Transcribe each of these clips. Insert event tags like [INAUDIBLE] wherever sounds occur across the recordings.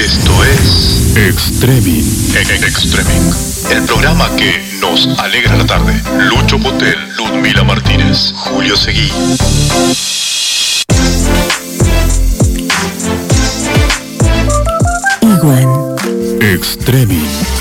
Esto es Extreming. Extreming. El programa que nos alegra la tarde. Lucho Potel, Ludmila Martínez, Julio Seguí. Iguan. Extreming.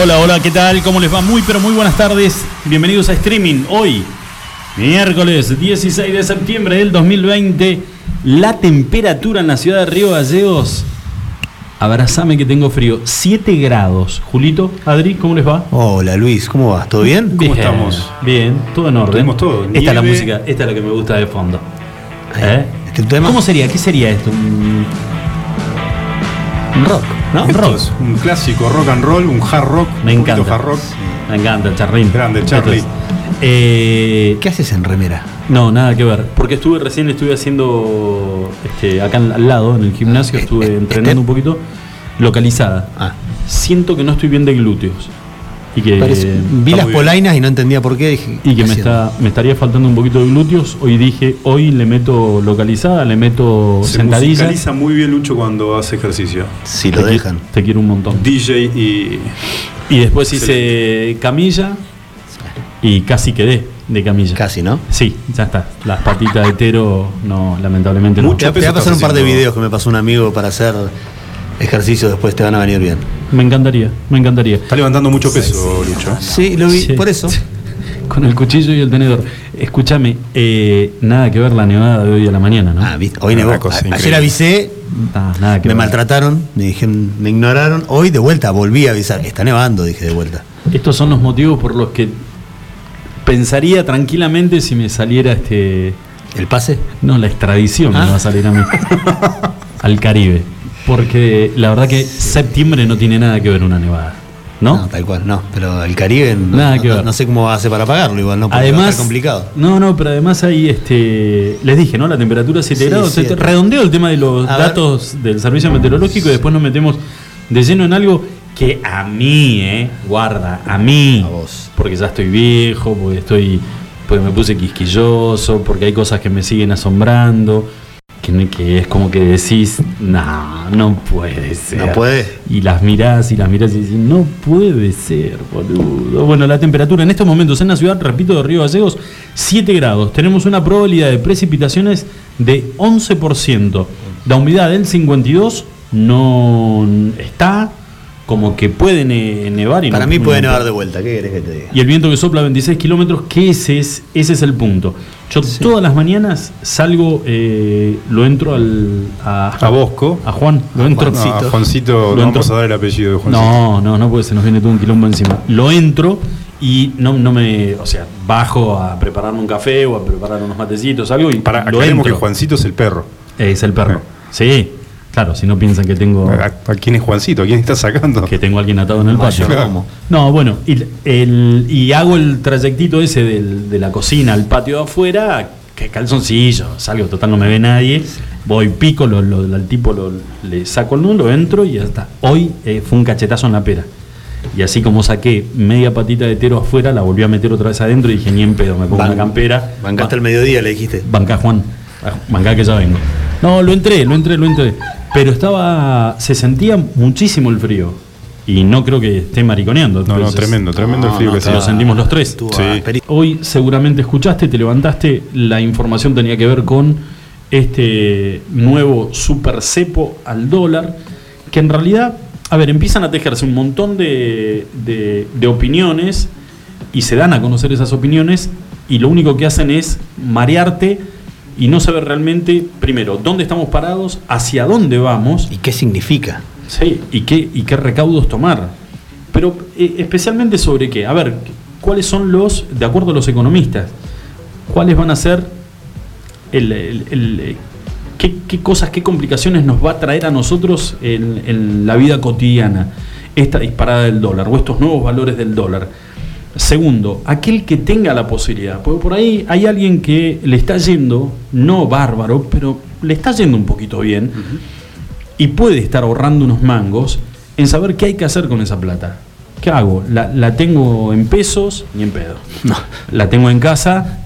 Hola, hola, ¿qué tal? ¿Cómo les va? Muy, pero muy buenas tardes. Bienvenidos a Streaming. Hoy, miércoles 16 de septiembre del 2020, la temperatura en la ciudad de Río Gallegos. Abrazame que tengo frío. 7 grados. Julito, Adri, ¿cómo les va? Hola Luis, ¿cómo vas? ¿Todo bien? Bien, Bien, todo en orden. Tenemos todo, Esta es la música, esta es la que me gusta de fondo. ¿Eh? ¿Este tema? ¿Cómo sería? ¿Qué sería esto? Rock, ¿no? Rock. es un clásico rock and roll, un hard rock. Me un encanta. hard rock. Me encanta, el charrín. Grande, el Charlie. Eh, ¿Qué haces en remera? no, nada que ver. Porque estuve recién, estuve haciendo este, acá al lado, en el gimnasio, Eh, estuve eh, entrenando este- un poquito, localizada. Ah, Siento que no estoy bien de glúteos. Y que, parece- vi las polainas y no entendía por qué. Dije, y que ¿qué me, está, me estaría faltando un poquito de glúteos. Hoy dije, hoy le meto localizada, le meto Se sentadilla. musicaliza muy bien Lucho cuando hace ejercicio. Si Te lo dejan. Te quiero un montón. DJ y. Y después hice camilla y casi quedé de camilla. Casi, ¿no? Sí, ya está. Las patitas de tero, no, lamentablemente no. Mucho. Te, te voy a pasar un par de videos que me pasó un amigo para hacer ejercicio después te van a venir bien. Me encantaría, me encantaría. Está levantando mucho peso, Lucho. Sí, lo vi, Sí. por eso. Con el cuchillo y el tenedor. Escúchame, eh, nada que ver la nevada de hoy a la mañana, ¿no? Ah, viste, hoy nevó. cosa Ayer increíble. avisé, Ah, nada que me ver. maltrataron, me dijeron, me ignoraron. Hoy de vuelta volví a avisar. Está nevando, dije de vuelta. Estos son los motivos por los que pensaría tranquilamente si me saliera este. ¿El pase? No, la extradición Ah. me va a salir a mí. [LAUGHS] al Caribe. Porque la verdad que septiembre no tiene nada que ver una nevada. ¿No? tal cual, no. Pero el Caribe, no, Nada que no- ver. no sé cómo va a hacer para pagarlo igual, ¿no? Además, complicado. No, no, pero además ahí, este, les dije, ¿no? La temperatura 7 Sí, grados. siete. Redondeo el tema de los A ver. datos del servicio meteorológico y después nos metemos de lleno en algo que a mí, ¿eh? Guarda, a mí. A vos. Porque ya estoy viejo, porque estoy, porque me puse quisquilloso, porque hay cosas que me siguen asombrando. Que, que es como que decís, no, no puede ser. No puede. Y las mirás y las mirás y decís, no puede ser, boludo. Bueno, la temperatura en estos momentos en la ciudad, repito, de Río Gallegos, 7 grados. Tenemos una probabilidad de precipitaciones de 11%. La humedad del 52 no está como que puede ne- nevar. Y Para no- mí puede no- nevar de vuelta. ¿Qué querés que te diga? y el viento que sopla a 26 kilómetros, que ese es, ese es el punto. Yo todas las mañanas salgo, eh, lo entro al, a, A Bosco. a Juan, lo entro. No, a Juancito, Lo no vamos entro. a dar el apellido de Juancito. No, no, no, porque se nos viene todo un quilombo encima. Lo entro y no, no me, o sea, bajo a prepararme un café o a preparar unos matecitos, algo y Para, lo aclaremos que entro. Juancito es el perro. Es el perro. Sí, claro, si no piensan que tengo ¿A, a quién es Juancito? ¿A quién está sacando? que tengo a alguien atado en el patio. Mayordomo. No, bueno, y, el- y hago el trayectito ese del- de la cocina al patio de afuera, que calzoncillo, salgo, total no me ve nadie, voy, pico, lo, lo- al tipo lo- le saco el nudo, entro y ya está. Hoy eh, fue un cachetazo en la pera. Y así como saqué media patita de tero afuera, la volví a meter otra vez adentro y dije, ni en pedo, me pongo Ban- una campera. Bancaste el mediodía, le dijiste. Banca Juan, banca que ya vengo. No, lo entré, lo entré, lo entré. Pero estaba, se sentía muchísimo el frío. Y no creo que esté mariconeando. No, no, tremendo, tremendo el frío no, que está- Lo sentimos los tres. Sí. Hoy seguramente escuchaste, te levantaste, la información tenía que ver con este nuevo super cepo al dólar, que en realidad, a ver, empiezan a tejerse un montón de, de- de opiniones y se dan a conocer esas opiniones y lo único que hacen es marearte y no saber realmente, primero, dónde estamos parados, hacia dónde vamos ¿Y qué significa? Sí, ¿y qué, y qué recaudos tomar? Pero eh, especialmente sobre qué. A ver, ¿cuáles son los, de acuerdo a los economistas, cuáles van a ser el, el- el, qué, qué cosas, qué complicaciones nos va a traer a nosotros en, en la vida cotidiana esta disparada del dólar o estos nuevos valores del dólar? Segundo, aquel que tenga la posibilidad, porque por ahí hay alguien que le está yendo, no bárbaro, pero le está yendo un poquito bien y puede estar ahorrando unos mangos en saber qué hay que hacer con esa plata. ¿qué hago? La, la tengo en pesos, ni en pedo. La tengo en casa,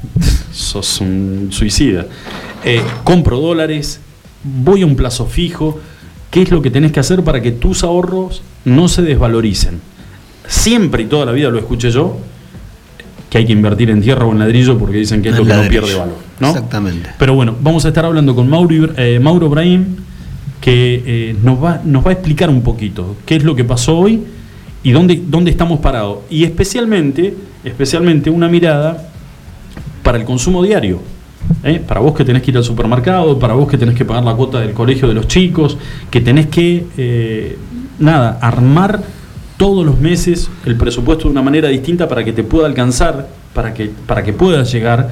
sos un suicida. Eh, compro dólares, voy a un plazo fijo. ¿Qué es lo que tenés que hacer para que tus ahorros no se desvaloricen? Siempre y toda la vida lo escuché yo, que hay que invertir en tierra o en ladrillo porque dicen que es lo que no pierde valor. ¿no? Exactamente. Pero bueno, vamos a estar hablando con Mauro, eh, Mauro Brahim, que eh, nos, va, nos va a explicar un poquito qué es lo que pasó hoy y dónde, dónde estamos parados. Y especialmente, especialmente una mirada para el consumo diario. ¿eh? Para vos que tenés que ir al supermercado, para vos que tenés que pagar la cuota del colegio de los chicos, que tenés que, eh, nada, armar todos los meses el presupuesto de una manera distinta para que te pueda alcanzar, para que, para que puedas llegar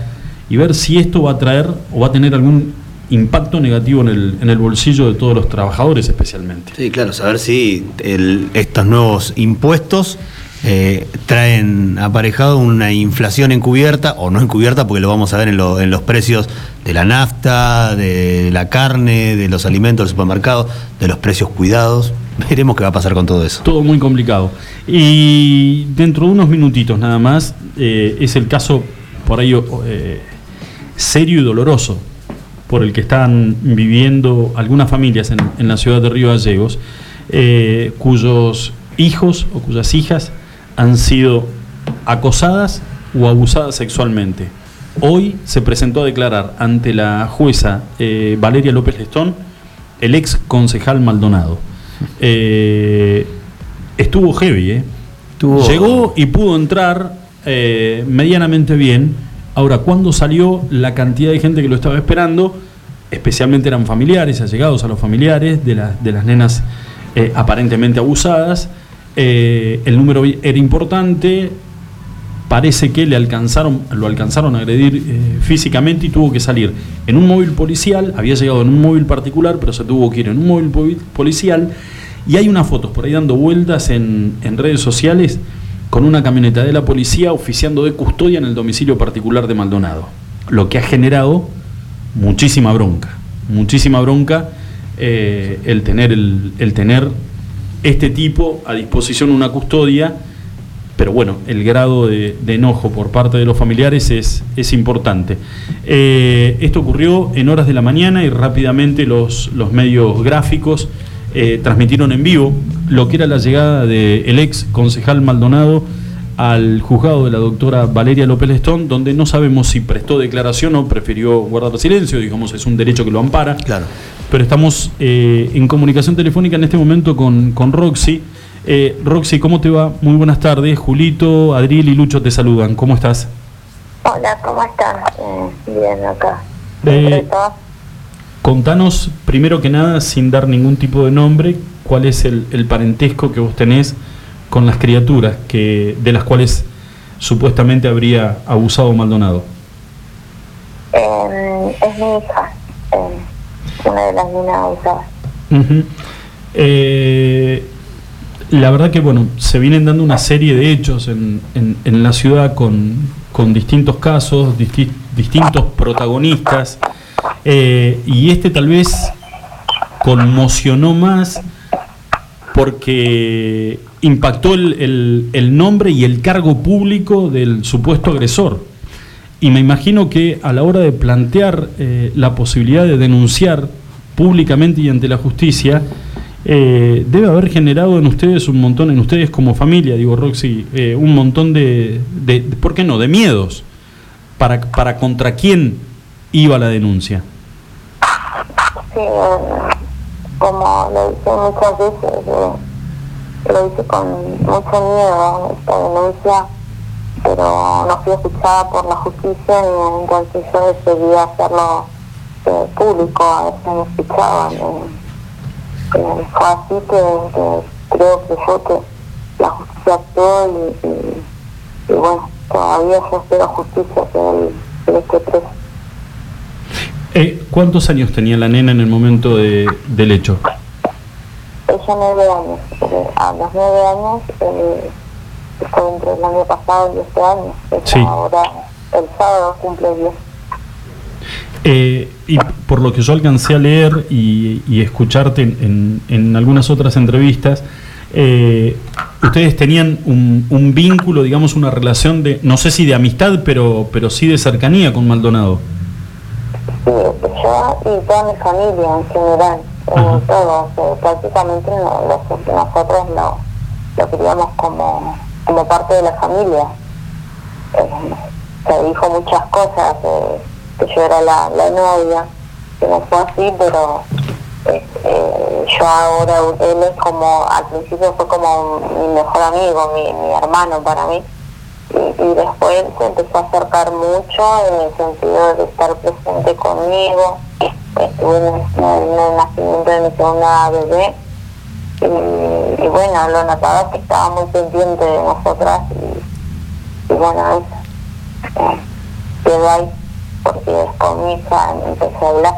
y ver si esto va a traer o va a tener algún impacto negativo en el, en el bolsillo de todos los trabajadores especialmente. Sí, claro, saber si el- estos nuevos impuestos eh, traen aparejado una inflación encubierta o no encubierta, porque lo vamos a ver en, lo- en los precios de la nafta, de la carne, de los alimentos del supermercado, de los precios cuidados. Veremos qué va a pasar con todo eso. Todo muy complicado. Y dentro de unos minutitos nada más, eh, es el caso por ahí eh, serio y doloroso por el que están viviendo algunas familias en, en la ciudad de Río Gallegos, eh, cuyos hijos o cuyas hijas han sido acosadas o abusadas sexualmente. Hoy se presentó a declarar ante la jueza Valeria López Lestón el ex concejal Maldonado. Eh, estuvo heavy, ¿eh? Estuvo- Llegó y pudo entrar eh, medianamente bien. Ahora, cuando salió, la cantidad de gente que lo estaba esperando, especialmente eran familiares, allegados a los familiares de, las de las nenas eh, aparentemente abusadas, el número era importante, parece que le alcanzaron, lo alcanzaron a agredir eh, físicamente y tuvo que salir en un móvil policial, había llegado en un móvil particular, pero se tuvo que ir en un móvil po- policial. Y hay unas fotos por ahí dando vueltas en, en redes sociales con una camioneta de la policía oficiando de custodia en el domicilio particular de Maldonado. Lo que ha generado muchísima bronca, muchísima bronca eh, el, tener el tener este tipo a disposición una custodia pero bueno, el grado de, de enojo por parte de los familiares es, es importante. Eh, esto ocurrió en horas de la mañana y rápidamente los, los medios gráficos eh, transmitieron en vivo lo que era la llegada del ex concejal Maldonado al juzgado de la doctora Valeria López Lestón, donde no sabemos si prestó declaración o prefirió guardar silencio, digamos, es un derecho que lo ampara. Claro. Pero estamos eh, en comunicación telefónica en este momento con, con Roxy. Eh, Roxy, ¿cómo te va? Muy buenas tardes. Julito, Adriel y Lucho te saludan. ¿Cómo estás? Hola, ¿cómo están? Eh, bien, acá. Eh, Contanos, primero que nada, sin dar ningún tipo de nombre, cuál es el, el parentesco que vos tenés con las criaturas que, de las cuales supuestamente habría abusado Maldonado. eh, es mi hija, eh, una de las niñas abusadas. Ujú. Eh, la verdad que bueno, se vienen dando una serie de hechos en, en- la ciudad con, con distintos casos, disti- distintos protagonistas, eh, y este tal vez conmocionó más porque impactó el, el- el nombre y el cargo público del supuesto agresor. Y me imagino que a la hora de plantear eh, la posibilidad de denunciar públicamente y ante la justicia, eh, debe haber generado en ustedes un montón, en ustedes como familia, digo Roxy, eh, un montón de, de, ¿por qué no?, de miedos para, para contra quién iba la denuncia. Sí, eh, como lo hice muchas veces, eh, lo hice con mucho miedo esta denuncia, pero no fui escuchada por la justicia y entonces yo decidí hacerlo eh, público, a si me escuchaban. Eh. Fue así que, que creo que yo que la justicia actuó y, y, y bueno, todavía yo espero justicia que él, esté preso. Eh, ¿Cuántos años tenía la nena en el momento de- del hecho? Ella nueve años, eh, a los nueve años, eh, fue entre el año pasado y este año, Sí. ahora el sábado cumple 10. Eh, y por lo que yo alcancé a leer y, y escucharte en, en- en algunas otras entrevistas, eh, ustedes tenían un, un vínculo, digamos, una relación de, no sé si de amistad, pero, pero sí de cercanía con Maldonado. Sí, yo y toda mi familia en general, eh, todos, eh, prácticamente no- los- nosotros lo, lo queríamos como, como parte de la familia. Eh, se dijo muchas cosas, eh, que yo era la, la novia, que no fue así, pero eh, yo ahora, él es como, al principio fue como mi mejor amigo, mi, mi hermano para mí. Y, y después se empezó a acercar mucho en el sentido de estar presente conmigo. Estuve en el, en el nacimiento de mi segunda bebé. Y, bueno, lo notaba que estaba muy pendiente de nosotras y, y bueno, eso. Eh, quedó ahí porque después mi hija me empezó a hablar.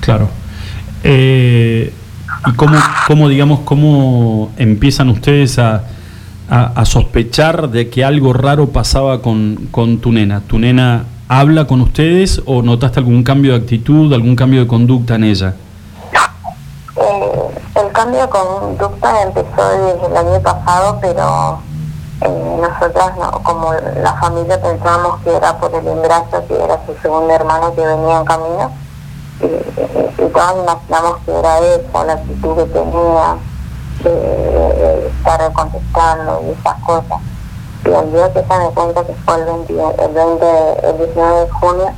Claro. Eh, ¿Y cómo, cómo, digamos, cómo empiezan ustedes a, a- a sospechar de que algo raro pasaba con, con tu nena? ¿Tu nena habla con ustedes o notaste algún cambio de actitud, algún cambio de conducta en ella? Eh, el cambio de conducta empezó desde el año pasado, pero eh, nosotras, no, como la familia, pensábamos que era por el embarazo, que era su segundo hermano que venía en camino, y, y, y todos imaginamos que era eso, la actitud que tenía, de, de estar contestando y esas cosas. Y el día que se me cuenta que fue el 20, el 20, el 19 de junio,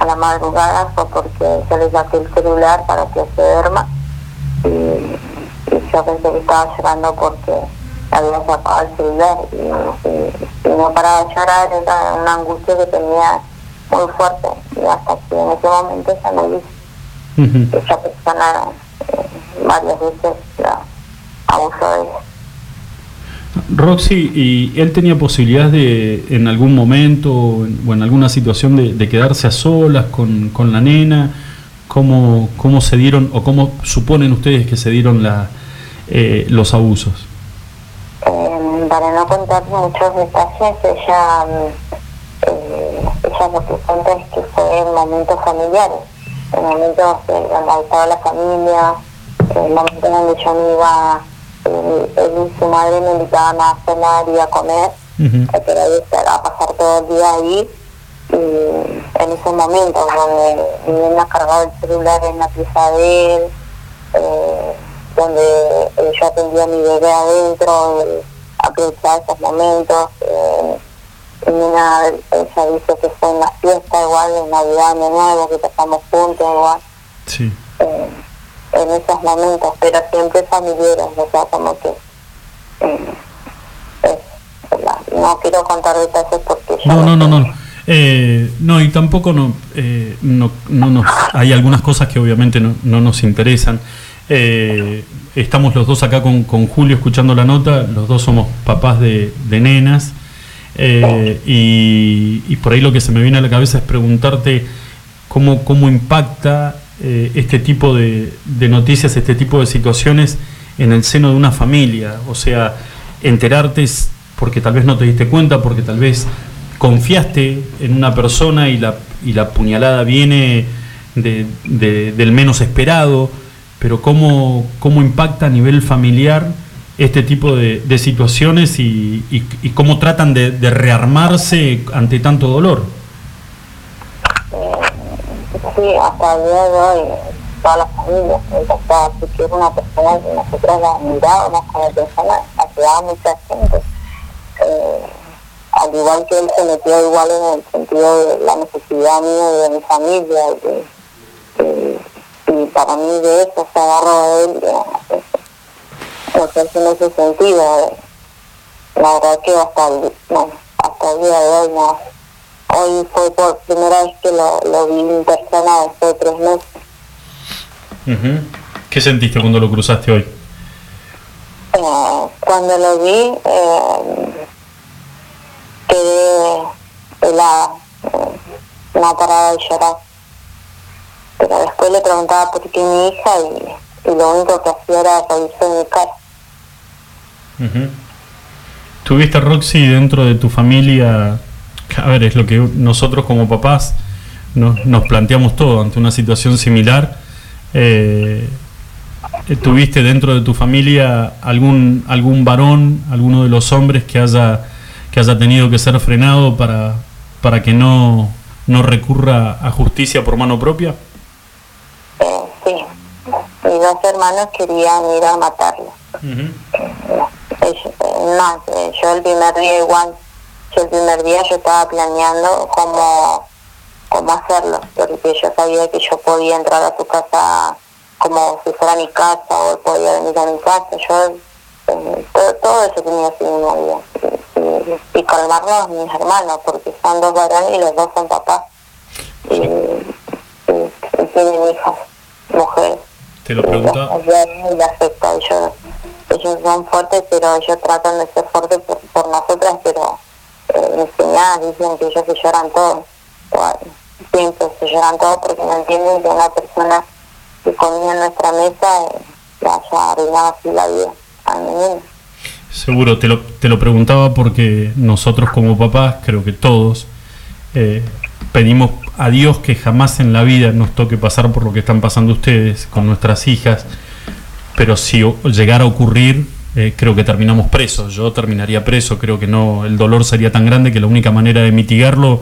a la madrugada fue porque se le saqué el celular para que se duerma. Y, y yo pensé que estaba llorando porque había sacado el celular y, y- y no paraba de llorar, era una angustia que tenía muy fuerte y hasta que en ese momento ya me dice Ujú. que esa persona eh, varias veces la abusó de ella. Roxy, ¿y él tenía posibilidades de, en algún momento o en, o en alguna situación de, de quedarse a solas con, con la nena? ¿Cómo, ¿Cómo se dieron o cómo suponen ustedes que se dieron la, eh, los abusos? Para no contar muchos detalles, ella, mm, eh, ella lo que cuenta es que fue en momentos familiares, en momentos donde estaba la familia, en momentos donde yo me iba, él y su madre me invitaban a cenar y a comer, Ujú. a que era a pasar todo el día ahí. Y en esos momentos donde mi nena cargaba el celular en la pieza de él, eh, donde eh, yo atendía a mi bebé adentro, aprovechaba esos momentos. Eh, mi nena, ella dice que fue en la fiesta igual, en Navidad, Año Nuevo, que pasamos juntos igual, Sí. eh, en esos momentos, pero siempre familiares, o sea, como que... eh, no quiero contar detalles porque No, no, no, no. Eh, no, y tampoco no, eh, no, no nos, hay algunas cosas que obviamente no, no nos interesan. Eh, estamos los dos acá con, con Julio escuchando la nota, los dos somos papás de, de nenas. eh, y, por ahí lo que se me viene a la cabeza es preguntarte cómo, cómo impacta eh, este tipo de, noticias, este tipo de situaciones en el seno de una familia. O sea, enterarte porque tal vez no te diste cuenta, porque tal vez confiaste en una persona y la, y la puñalada viene de- de- del menos esperado, pero cómo, cómo impacta a nivel familiar este tipo de, de situaciones y, y- y cómo tratan de, de rearmarse ante tanto dolor. Sí, hasta el día de hoy, toda la familia se impactaba porque era una persona que nosotros la mirábamos como persona, ayudaba mucha gente. Eh, al igual que él se metió igual en el sentido de la necesidad mía y de mi familia. Y para mí de eso se agarró de él. eh, No ese sentido, eh, la verdad que hasta el, no, hasta el día de hoy no. Hoy fue por primera vez que lo, lo vi en persona después de tres meses. ¿Qué sentiste cuando lo cruzaste hoy? Eh, cuando lo vi, eh, quedé helada, eh, una parada de llorar. Pero después le preguntaba por qué mi hija y, y lo único que hacía era reírse de mi cara. ¿Tuviste, Roxy, dentro de tu familia? A ver, es lo que nosotros como papás nos, nos planteamos todo ante una situación similar. eh, eh, tuviste dentro de tu familia algún algún varón, alguno de los hombres que haya que haya tenido que ser frenado para para que no no recurra a justicia por mano propia? Mis dos hermanos querían ir a matarlo. Ellos- eh, eh, yo el primer día igual, yo el primer día yo estaba planeando cómo, cómo hacerlo, porque yo sabía que yo podía entrar a su casa como si fuera mi casa o podía venir a mi casa, yo eh, todo, todo eso tenía así mismo día. Y, y calmarnos mis hermanos, porque son dos varones y los dos son papás. Y, y- y tienen hijas, mujeres. Te lo preguntaba. Y le afecta. Ellos, ellos son fuertes, pero ellos tratan de ser fuertes por, por nosotras, pero eh, mis dicen que ellos se lloran todos. Siempre se lloran todos porque no entienden que una persona que comía en nuestra mesa eh, le haya arruinado así la vida a mi. Seguro, te lo, te lo preguntaba porque nosotros como papás, creo que todos, eh, pedimos a Dios que jamás en la vida nos toque pasar por lo que están pasando ustedes con nuestras hijas, pero si llegara a ocurrir, eh, creo que terminamos presos. Yo terminaría preso, creo que no, el dolor sería tan grande que la única manera de mitigarlo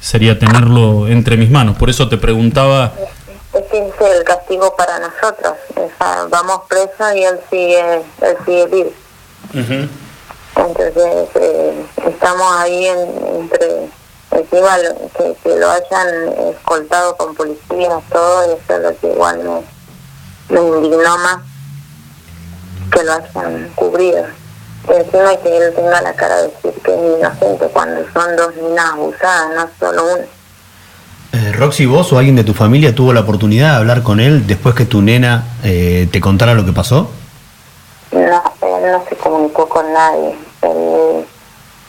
sería tenerlo entre mis manos. Por eso te preguntaba, es el castigo para nosotros. O sea, vamos presos y él sigue, él sigue libre. Entonces, eh, estamos ahí en- entre, encima que, que lo hayan escoltado con policías, todo, eso es lo que igual me, me indignó más que lo hayan cubrido. Y encima que él tenga la cara de decir que es inocente cuando son dos niñas abusadas, no solo una. Eh, Roxy, vos o alguien de tu familia tuvo la oportunidad de hablar con él después que tu nena eh, te contara lo que pasó? No, él no se comunicó con nadie, él,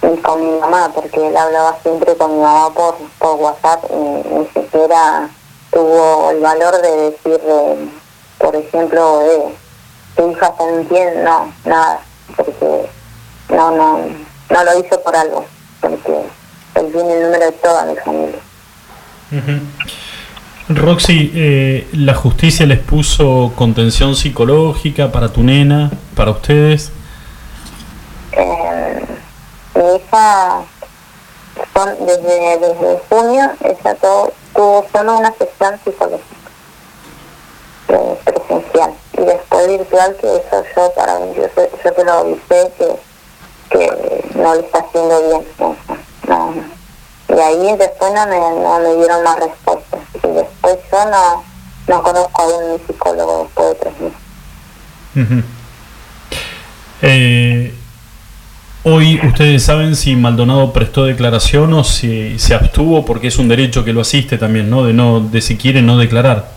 ni con mi mamá, porque él hablaba siempre con mi mamá por, por WhatsApp y ni siquiera tuvo el valor de decir, eh, por ejemplo, eh, tu hija está mintiendo, no, nada, porque no, no, no lo hizo por algo, porque él tiene el número de toda mi familia. Roxy, eh, ¿la justicia les puso contención psicológica para tu nena, para ustedes? Eh, hija son, desde, desde junio ella tuvo solo una sesión psicológica eh, presencial y después virtual que eso yo para mí yo, yo te lo avisé que, que no le está haciendo bien no. y ahí después no me, no me dieron más respuestas y después yo no, no conozco a un psicólogo después de tres meses hoy ustedes saben si Maldonado prestó declaración o si se abstuvo porque es un derecho que lo asiste también, ¿no? De no, de si quiere no declarar.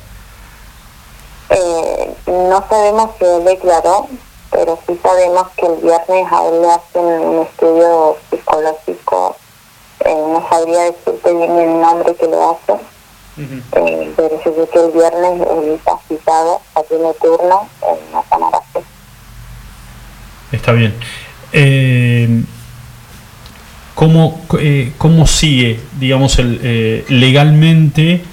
Eh, no sabemos si él declaró, pero sí sabemos que el viernes a él le hacen un estudio psicológico. Eh, no sabría decirte bien el nombre que lo hace, eh, pero yo sé que el viernes él está citado, ya tiene turno en la cámara. Está bien. Eh, ¿cómo, eh, ¿Cómo sigue, digamos, eh, legalmente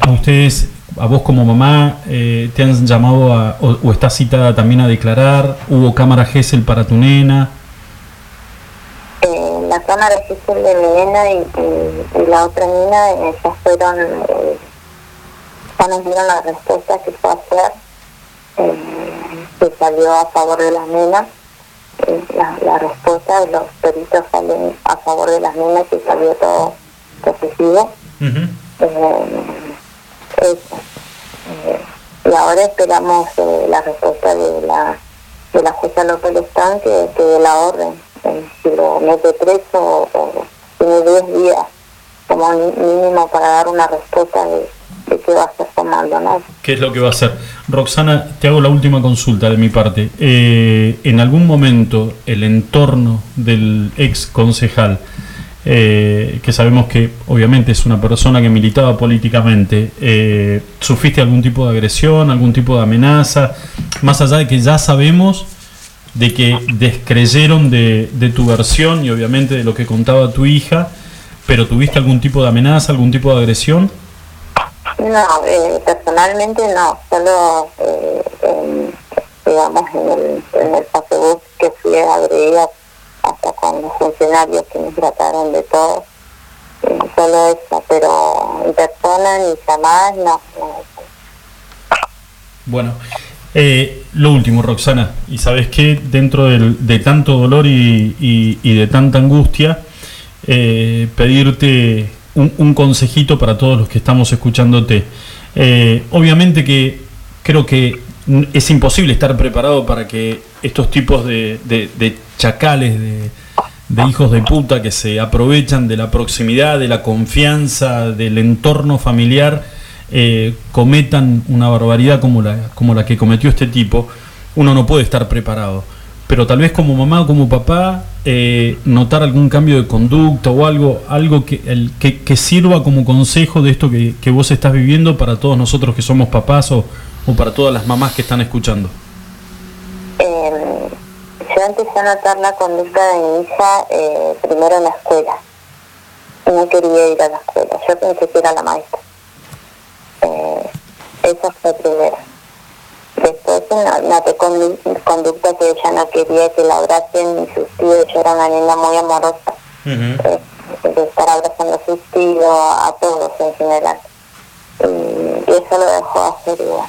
a ustedes, a vos como mamá, te han llamado a, o, o estás citada también a declarar? ¿Hubo cámara GESEL para tu nena? La cámara es el de mi nena y, la otra eh, ya fueron, ya nos dieron la respuesta que fue hacer, que salió a favor de las nenas. Eh, la, la respuesta de los peritos salen a favor de las nenas que salió todo positivo. Eh, eso. Eh, y ahora esperamos eh, la respuesta de la de la jueza López Lestán que, que la orden. Si lo mete preso o, o tiene 10 días como ni- mínimo para dar una respuesta de, qué va a hacer Maldonado. ¿Qué es lo que va a hacer? Roxana, te hago la última consulta de mi parte. Eh, ¿En algún momento el entorno del ex concejal, eh, que sabemos que obviamente es una persona que militaba políticamente, eh, ¿sufriste algún tipo de agresión, algún tipo de amenaza? Más allá de que ya sabemos de que descreyeron de, de tu versión y obviamente de lo que contaba tu hija, pero ¿tuviste algún tipo de amenaza, algún tipo de agresión? No, eh, personalmente no, solo eh, en, digamos en el, en el Facebook que fui agredida hasta con los funcionarios que me trataron de todo, eh, solo eso, pero en persona ni llamadas no. no. Bueno, eh, lo último, Roxana, y sabes que dentro del- de tanto dolor y, y- y de tanta angustia, eh, pedirte un, consejito para todos los que estamos escuchándote. Eh, obviamente que creo que es imposible estar preparado para que estos tipos de chacales, de, de hijos de puta que se aprovechan de la proximidad, de la confianza, del entorno familiar, eh, cometan una barbaridad como la, como la que cometió este tipo, uno no puede estar preparado. Pero tal vez como mamá o como papá, eh, notar algún cambio de conducta o algo, algo que, el, que, sirva como consejo de esto que, que vos estás viviendo para todos nosotros que somos papás o, o para todas las mamás que están escuchando. Eh, yo empecé a notar la conducta de mi hija eh, primero en la escuela. No quería ir a la escuela. Yo pensé que era la maestra. Eh, esa fue primero. Después no- noté condu- conducta que ella no quería que la abracen ni sus tíos. Yo era una niña muy amorosa. eh, de estar abrazando a sus tíos, a todos en general. Y, y eso lo dejó hacer igual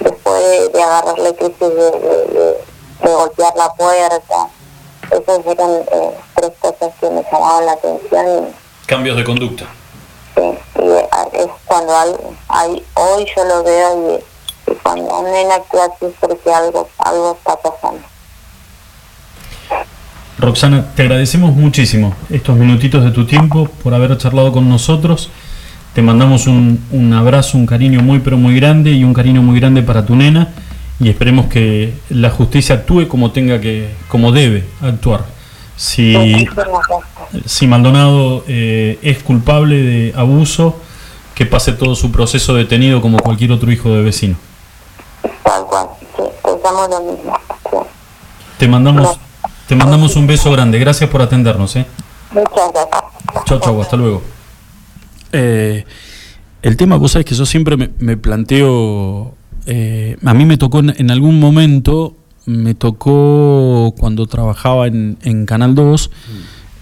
después de, de agarrarle crisis de, de- golpear la puerta. Esas eran eh, tres cosas que me llamaban la atención y, Cambios de conducta. sí, y, eh, es cuando hay, hoy yo lo veo y, y cuando un nene actúa así es porque algo, algo está pasando. Roxana, te agradecemos muchísimo estos minutitos de tu tiempo por haber charlado con nosotros. Te mandamos un, un abrazo, un cariño muy pero muy grande y un cariño muy grande para tu nena y esperemos que la justicia actúe como tenga que, como debe actuar. Si, si Maldonado eh, es culpable de abuso, que pase todo su proceso detenido como cualquier otro hijo de vecino. Tal cual, sí, pensamos lo mismo. sí. Te mandamos, te mandamos un beso grande. Gracias por atendernos. ¿eh? Muchas gracias. Chau, chau, hasta luego. Eh, el tema, vos sabés que yo siempre me, me planteo, eh, a mí me tocó en, en algún momento, me tocó cuando trabajaba en, en Canal 2,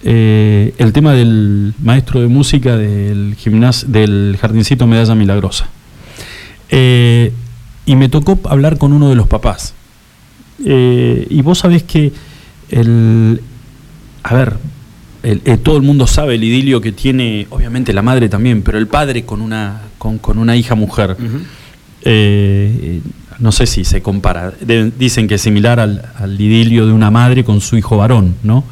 eh, el tema del maestro de música del gimnasio, del Jardincito Medalla Milagrosa. Eh, y me tocó hablar con uno de los papás. Eh, y vos sabés que el, a ver, el- eh, todo el mundo sabe el idilio que tiene, obviamente la madre también, pero el padre con una, con, con una hija mujer. Eh, no sé si se compara. De- dicen que es similar al, al idilio de una madre con su hijo varón, ¿no?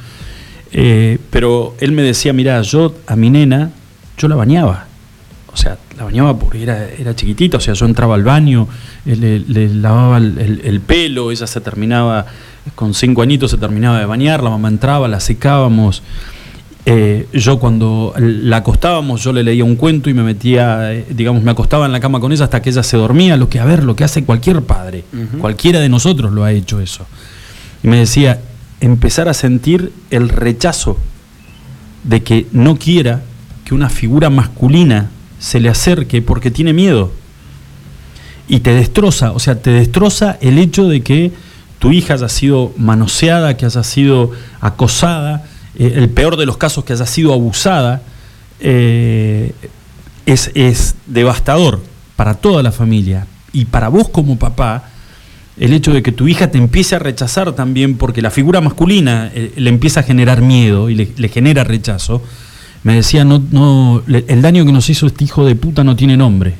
Eh, pero él me decía, mira, yo a mi nena, yo la bañaba. O sea, la bañaba porque era, era chiquitita, o sea, yo entraba al baño, eh, le, le lavaba el, el- el pelo, ella se terminaba, con cinco añitos se terminaba de bañar, la mamá entraba, la secábamos. Eh, yo cuando la acostábamos, yo le leía un cuento y me metía, eh, digamos, me acostaba en la cama con ella hasta que ella se dormía, lo que, a ver, lo que hace cualquier padre, cualquiera de nosotros lo ha hecho eso. Y me decía, empezar a sentir el rechazo de que no quiera que una figura masculina se le acerque porque tiene miedo. Y te destroza, o sea, te destroza el hecho de que tu hija haya sido manoseada, que haya sido acosada, eh, el peor de los casos que haya sido abusada, eh, es, es devastador para toda la familia. Y para vos como papá, el hecho de que tu hija te empiece a rechazar también porque la figura masculina eh, le empieza a generar miedo y le, le genera rechazo, me decía, no, no, el daño que nos hizo este hijo de puta no tiene nombre.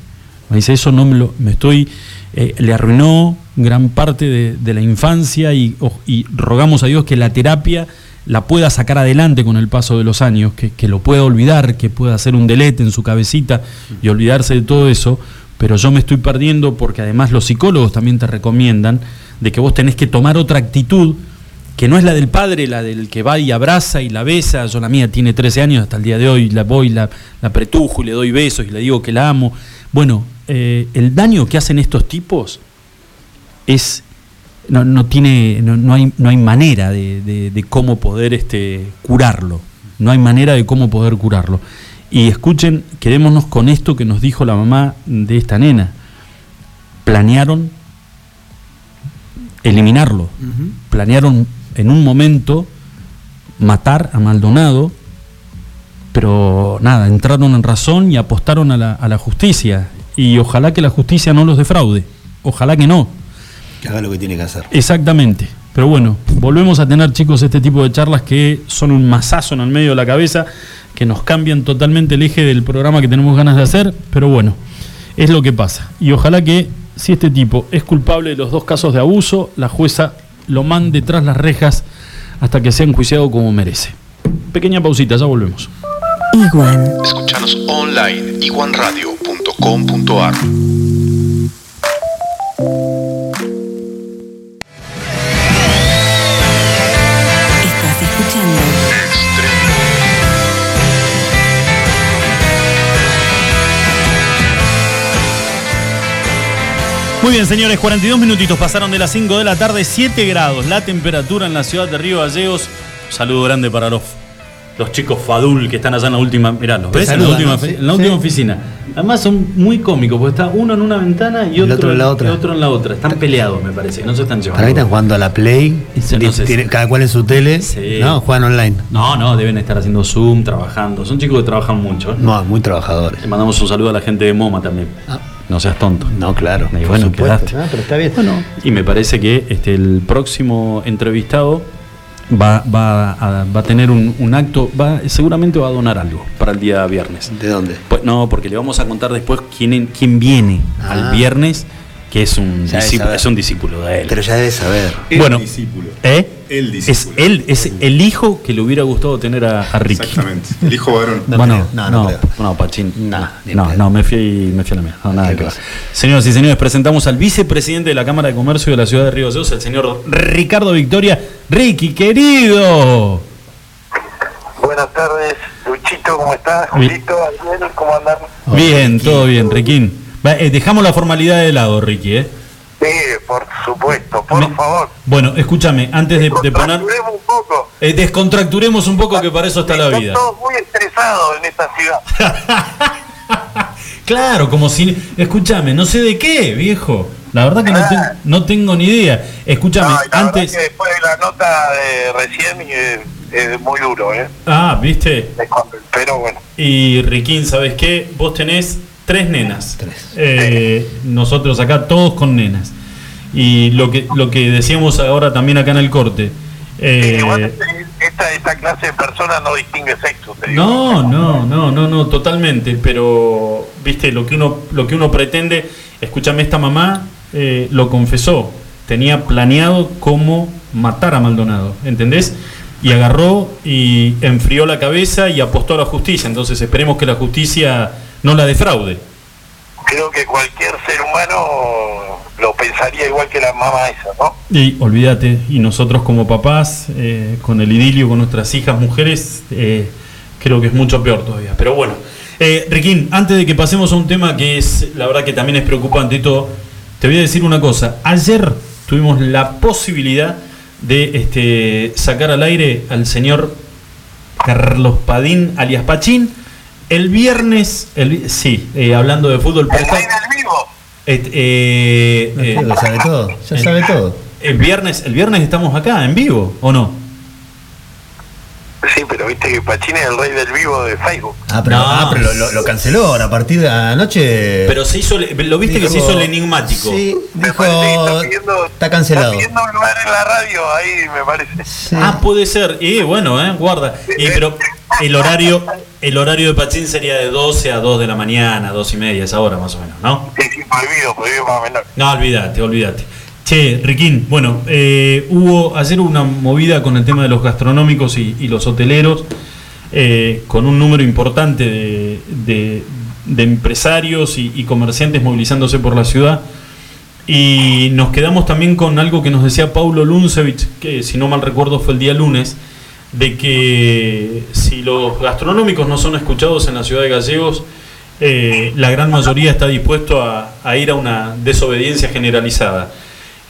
Me dice, eso no me lo, me estoy, eh, le arruinó gran parte de, la infancia y, y rogamos a Dios que la terapia la pueda sacar adelante con el paso de los años, que, que lo pueda olvidar, que pueda hacer un delete en su cabecita y olvidarse de todo eso, pero yo me estoy perdiendo porque además los psicólogos también te recomiendan de que vos tenés que tomar otra actitud que no es la del padre, la del que va y abraza y la besa. Yo la mía tiene 13 años, hasta el día de hoy la voy, la, la pretujo y le doy besos y le digo que la amo. Bueno, eh, el daño que hacen estos tipos es no, no tiene no, no hay no hay manera de, de- de cómo poder este curarlo no hay manera de cómo poder curarlo y escuchen quedémonos con esto que nos dijo la mamá de esta nena planearon eliminarlo. Planearon en un momento matar a Maldonado, pero nada, entraron en razón y apostaron a la, a la justicia. Y ojalá que la justicia no los defraude. Ojalá que no. Que haga lo que tiene que hacer. Exactamente. Pero bueno, volvemos a tener, chicos, este tipo de charlas que son un masazo en el medio de la cabeza, que nos cambian totalmente el eje del programa que tenemos ganas de hacer. Pero bueno, es lo que pasa. Y ojalá que, si este tipo es culpable de los dos casos de abuso, la jueza lo mande tras las rejas hasta que sea enjuiciado como merece. Pequeña pausita, ya volvemos. Iguan. Escuchanos online iguanradio.com.ar. Muy bien, señores, 42 minutitos pasaron de las 5 de la tarde, 7 grados la temperatura en la ciudad de Río Gallegos. Un saludo grande para los, los chicos Fadul que están allá en la última. Mirá, los ves en la última, ¿no? en la última sí. oficina. Además son muy cómicos, porque está uno en una ventana y otro, otro en la otra. y otro en la otra. Están peleados, me parece, no se están llevando. Para mí están jugando a la Play, no sé si- cada cual en su tele, Sí. ¿no? Juegan online. No, no, deben estar haciendo Zoom, trabajando. Son chicos que trabajan mucho. ¿eh? No, muy trabajadores. Le mandamos un saludo a la gente de MoMA también. Ah. No seas tonto. No, claro. Y por bueno, supuesto. quedaste. Ah, pero está bien. Bueno, y me parece que este, el próximo entrevistado va, va, a, va a tener un, un acto, va, seguramente va a donar algo para el día viernes. ¿De dónde? Pues no, porque le vamos a contar después quién, quién viene Ah. al viernes, que es un, debe discípulo, es un discípulo de él. Pero ya debes saber. bueno, discípulo. ¿eh? El Es él, es el hijo que le hubiera gustado tener a, a Ricky. Exactamente. El hijo varón. No bueno, no, no, no, no. Pachín, No, no, no, me fui, me fui a la mía, no, nada Qué que ver. Señoras y señores, presentamos al vicepresidente de la Cámara de Comercio de la ciudad de Río Gallegos, el señor Ricardo Victoria. Ricky, querido. Buenas tardes, Luchito, ¿cómo estás? Bien. Julito, ¿cómo andan? Bien, todo bien, Riquín. Eh, dejamos la formalidad de lado, Ricky, ¿eh? Sí, por supuesto, por Me- favor. Bueno, escúchame, antes de, de poner... Un poco. eh, descontracturemos un poco, que para eso está la vida. todos muy estresados en esta ciudad. [LAUGHS] Claro, como si... Escúchame, no sé de qué, viejo. La verdad que no, ten- no tengo ni idea. Escúchame, No, y la antes... que después de la nota de recién eh, es muy duro, ¿eh? Ah, viste. Pero bueno, Y Riquín, ¿sabes qué? Vos tenés tres nenas. Tres. Eh, nosotros acá todos con nenas. Y lo que, lo que decíamos ahora también acá en el corte. eh, igual esta, esta clase de personas no distingue sexo, te digo. no, no, no, no, no, totalmente. Pero, viste, lo que uno, lo que uno pretende, escúchame, esta mamá eh, lo confesó. Tenía planeado cómo matar a Maldonado, ¿entendés? Y agarró y enfrió la cabeza y apostó a la justicia. Entonces esperemos que la justicia no la defraude. Creo que cualquier ser humano lo pensaría igual que la mamá esa, ¿no? Y olvídate, y nosotros como papás, eh, con el idilio, con nuestras hijas mujeres, eh, creo que es mucho peor todavía. Pero bueno, eh, Riquín, antes de que pasemos a un tema que es, la verdad que también es preocupante y todo, te voy a decir una cosa. Ayer tuvimos la posibilidad de este, sacar al aire al señor Carlos Padín, alias Pachín. El viernes, el, vi- sí, eh, hablando de fútbol, El del vivo. et- eh, No, eh, sabe todo. Ya sabe todo. el viernes, el viernes estamos acá en vivo, ¿o no? Sí, pero viste que Pachín es el rey del vivo de Facebook. Ah, pero, No. ah, pero lo, lo- lo canceló ahora a partir de anoche. Pero se hizo, el- lo viste que se dijo- hizo el enigmático. Sí, dijo. está, pidiendo, Está cancelado. Está pidiendo un lugar en la radio, ahí me parece. Sí. Ah, puede ser. Y bueno, eh, guarda. Y, pero el horario, el horario de Pachín sería de 12 a 2 de la mañana, 2 y media, esa hora más o menos, ¿no? Sí, sí, prohibido, prohibido más menor. No, olvídate, olvídate. Che, Riquín, bueno, eh, hubo ayer una movida con el tema de los gastronómicos y, los hoteleros, eh, con un número importante de, empresarios y, comerciantes movilizándose por la ciudad. Y nos quedamos también con algo que nos decía Paulo Luncevich, que si no mal recuerdo fue el día lunes, de que si los gastronómicos no son escuchados en la ciudad de Gallegos, eh, la gran mayoría está dispuesto a ir a una desobediencia generalizada.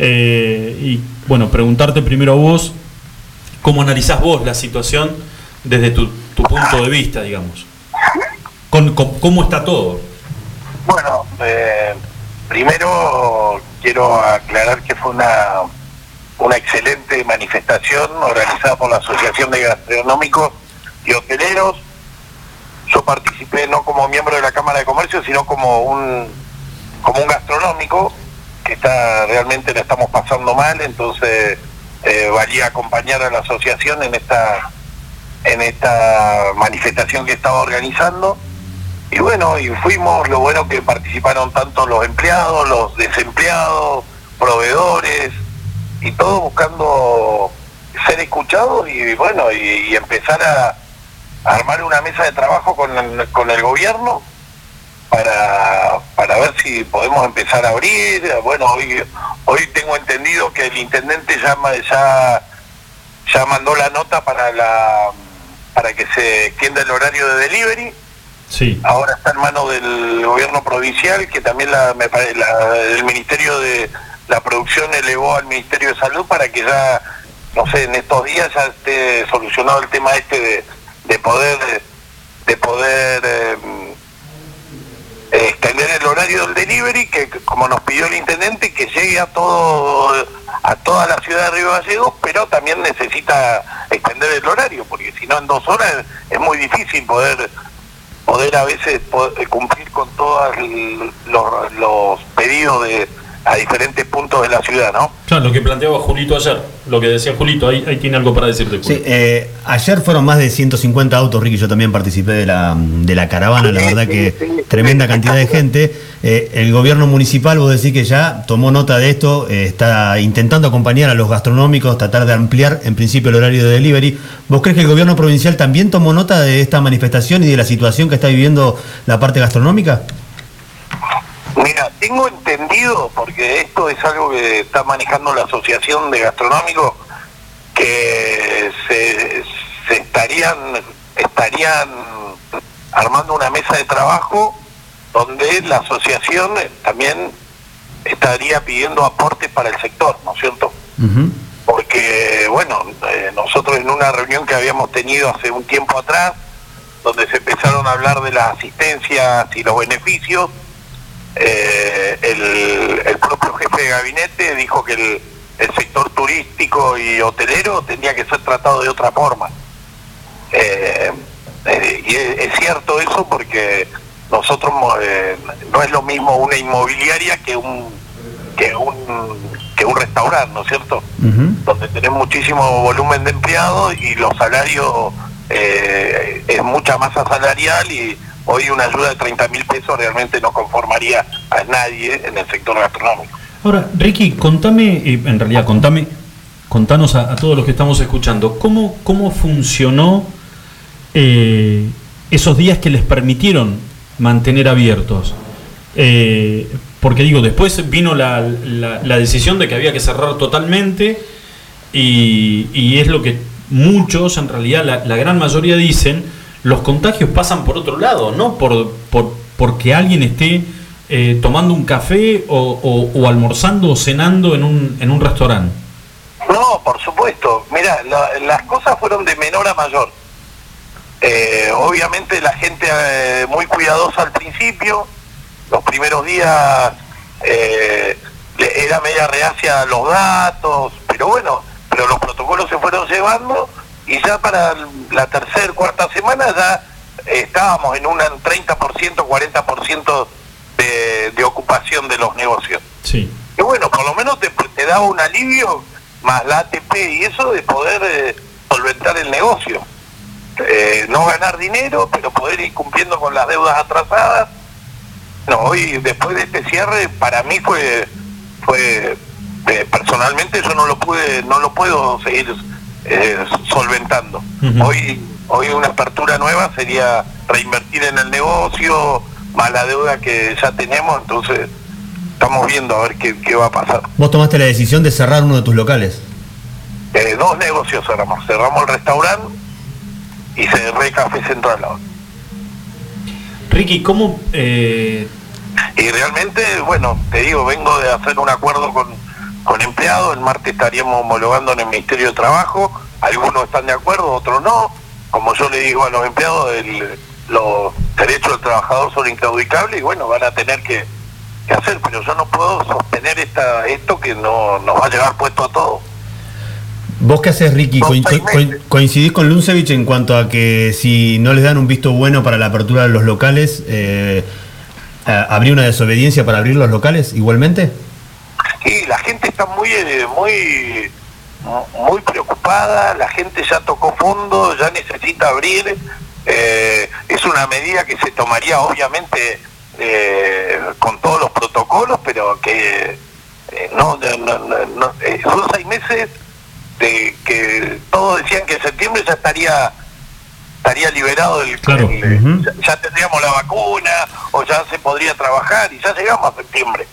Eh, y bueno, preguntarte primero a vos, ¿cómo analizás vos la situación desde tu, tu punto de vista, digamos? Con, ¿Cómo está todo? Bueno, eh, primero quiero aclarar que fue una, una excelente manifestación organizada por la Asociación de Gastronómicos y Hoteleros. Yo participé no como miembro de la Cámara de Comercio, sino como un, como un gastronómico, está realmente la estamos pasando mal, entonces eh, valía acompañar a la asociación en esta en esta manifestación que estaba organizando. Y bueno, y fuimos, lo bueno que participaron tanto los empleados, los desempleados, proveedores, y todos buscando ser escuchados y bueno, y, empezar a, armar una mesa de trabajo con con el gobierno para, para ver si podemos empezar a abrir. Bueno, hoy, hoy tengo entendido que el intendente ya, ya, ya mandó la nota para la para que se extienda el horario de delivery. Sí. Ahora está en manos del gobierno provincial, que también la, me la- el Ministerio de la Producción elevó al Ministerio de Salud para que ya, no sé, en estos días ya esté solucionado el tema este de, de poder de poder eh, eh, extender el horario del delivery, que como nos pidió el intendente, que llegue a todo a toda la ciudad de Río Gallegos, pero también necesita extender el horario, porque si no en dos horas es muy difícil poder poder a veces po- eh, cumplir con todos los, los pedidos de a diferentes puntos de la ciudad, ¿no? Claro, lo que planteaba Julito ayer, lo que decía Julito, ahí, ahí tiene algo para decirte. Julio. Sí, eh, ayer fueron más de 150 autos, Ricky, yo también participé de la, de la caravana, la verdad sí, que sí. tremenda cantidad de gente. Eh, el gobierno municipal, vos decís que ya tomó nota de esto, eh, está intentando acompañar a los gastronómicos, tratar de ampliar en principio el horario de delivery. ¿Vos crees que el gobierno provincial también tomó nota de esta manifestación y de la situación que está viviendo la parte gastronómica? Mira, tengo entendido, porque esto es algo que está manejando la Asociación de Gastronómicos, que se, se estarían, estarían armando una mesa de trabajo donde la asociación también estaría pidiendo aportes para el sector, ¿no es cierto? Porque bueno, eh, nosotros en una reunión que habíamos tenido hace un tiempo atrás, donde se empezaron a hablar de las asistencias y los beneficios, eh, el, el propio jefe de gabinete dijo que el, el sector turístico y hotelero tendría que ser tratado de otra forma. Eh, eh, y es, es cierto eso porque nosotros eh, no es lo mismo una inmobiliaria que un que un que un restaurante, ¿no es cierto? Donde tenés muchísimo volumen de empleados y los salarios eh, es mucha masa salarial y hoy una ayuda de 30 mil pesos realmente no conformaría a nadie en el sector gastronómico. Ahora, Ricky, contame, en realidad, contame, contanos a, a todos los que estamos escuchando, ¿cómo, cómo funcionó eh, esos días que les permitieron mantener abiertos? Eh, porque digo, después vino la, la- la decisión de que había que cerrar totalmente y, y es lo que muchos, en realidad la, la gran mayoría dicen, los contagios pasan por otro lado, no por, por porque alguien esté eh, tomando un café o, almorzando o cenando en un, en un restaurante. No, por supuesto. Mira, la- las cosas fueron de menor a mayor. Eh, obviamente la gente eh, muy cuidadosa al principio, los primeros días eh, era media reacia a los datos, pero bueno, pero los protocolos se fueron llevando y ya para la tercera, cuarta semana ya estábamos en un 30%, 40% de, de ocupación de los negocios. Sí. Y bueno, por lo menos te, te daba un alivio más la ATP y eso de poder eh, solventar el negocio. Eh, no ganar dinero, pero poder ir cumpliendo con las deudas atrasadas. No, hoy después de este cierre para mí fue fue eh, personalmente yo no lo pude no lo puedo seguir eh, solventando. Hoy hoy una apertura nueva sería reinvertir en el negocio, más la deuda que ya tenemos, entonces estamos viendo a ver qué, qué va a pasar. Vos tomaste la decisión de cerrar uno de tus locales. Eh, dos negocios cerramos. Cerramos el restaurante y cerré el Café Central ahora. Ricky, ¿cómo... eh, Y realmente, bueno, te digo, vengo de hacer un acuerdo con, con empleados. El martes estaríamos homologando en el Ministerio de Trabajo. Algunos están de acuerdo, otros no. Como yo le digo a los empleados, el- los derechos del trabajador son inclaudicables y bueno, van a tener que, que hacer, pero yo no puedo sostener esta, esto que no nos va a llevar puesto a todos. ¿Vos qué haces, Ricky? ¿Coincidís con Luncevich en cuanto a que si no les dan un visto bueno para la apertura de los locales, eh, ¿habría una desobediencia para abrir los locales igualmente? Sí, la gente está muy, eh, muy, muy preocupada, la gente ya tocó fondo, ya necesita abrir. eh, es una medida que se tomaría obviamente eh, con todos los protocolos, pero que eh, no, no, no, son seis meses de que todos decían que en septiembre ya estaría estaría liberado el, Claro. el- ya tendríamos la vacuna o ya se podría trabajar y ya llegamos a septiembre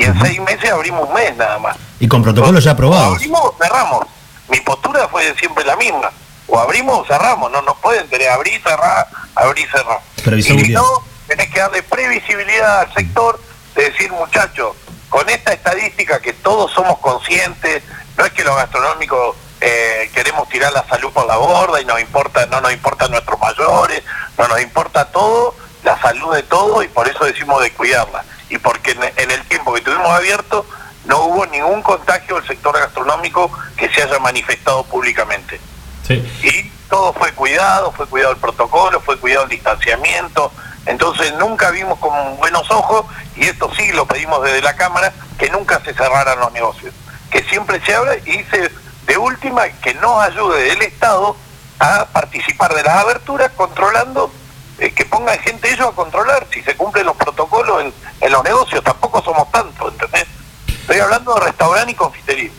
y en seis meses abrimos un mes nada más. Y con protocolos ya aprobados. abrimos o cerramos. Mi postura fue siempre la misma. O abrimos o cerramos no nos pueden tener abrir cerrar abrir cerrar. Y si no tenés que darle previsibilidad al sector de decir muchachos con esta estadística que todos somos conscientes no es que los gastronómicos eh, queremos tirar la salud por la borda y nos importa no nos importan nuestros mayores no nos importa todo la salud de todos y por eso decimos de cuidarla y porque en, en el tiempo que tuvimos abierto no hubo ningún contagio del sector gastronómico que se haya manifestado públicamente. Sí. y todo fue cuidado, fue cuidado el protocolo, fue cuidado el distanciamiento, entonces nunca vimos con buenos ojos, y esto sí lo pedimos desde la Cámara, que nunca se cerraran los negocios, que siempre se abra y se, de última que nos ayude el Estado a participar de las aberturas controlando, eh, que pongan gente ellos a controlar si se cumplen los protocolos en, los negocios, tampoco somos tantos, ¿entendés? Estoy hablando de restaurante y confitería.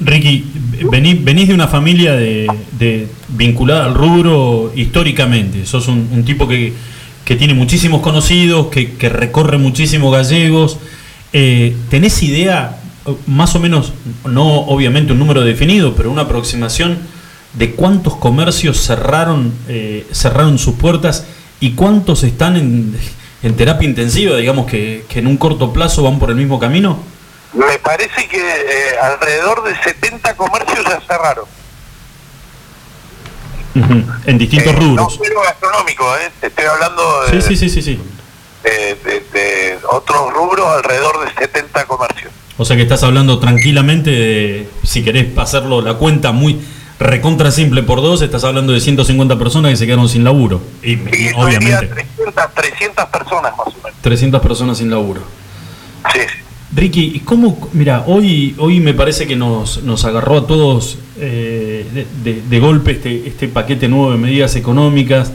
Ricky, venís, venís de una familia de, vinculada al rubro históricamente. Sos un, tipo que, que tiene muchísimos conocidos, que, recorre muchísimos gallegos. Eh, ¿Tenés idea, más o menos, no obviamente un número definido, pero una aproximación de cuántos comercios cerraron, eh, cerraron sus puertas y cuántos están en, en terapia intensiva, digamos que, que en un corto plazo van por el mismo camino? Me parece que eh, alrededor de 70 comercios ya cerraron. En distintos Eh, rubros. No solo gastronómico, eh, estoy hablando de, Sí, sí, sí, sí, sí. de- de- de otros rubros, alrededor de 70 comercios. O sea que estás hablando tranquilamente de, si querés hacerlo la cuenta muy recontra simple por dos, estás hablando de 150 personas que se quedaron sin laburo. Y, obviamente 300, 300 personas más o menos. 300 personas sin laburo. Sí. Ricky, ¿y ¿cómo? Mira, hoy, hoy me parece que nos, nos agarró a todos eh, de, de- de golpe este, este paquete nuevo de medidas económicas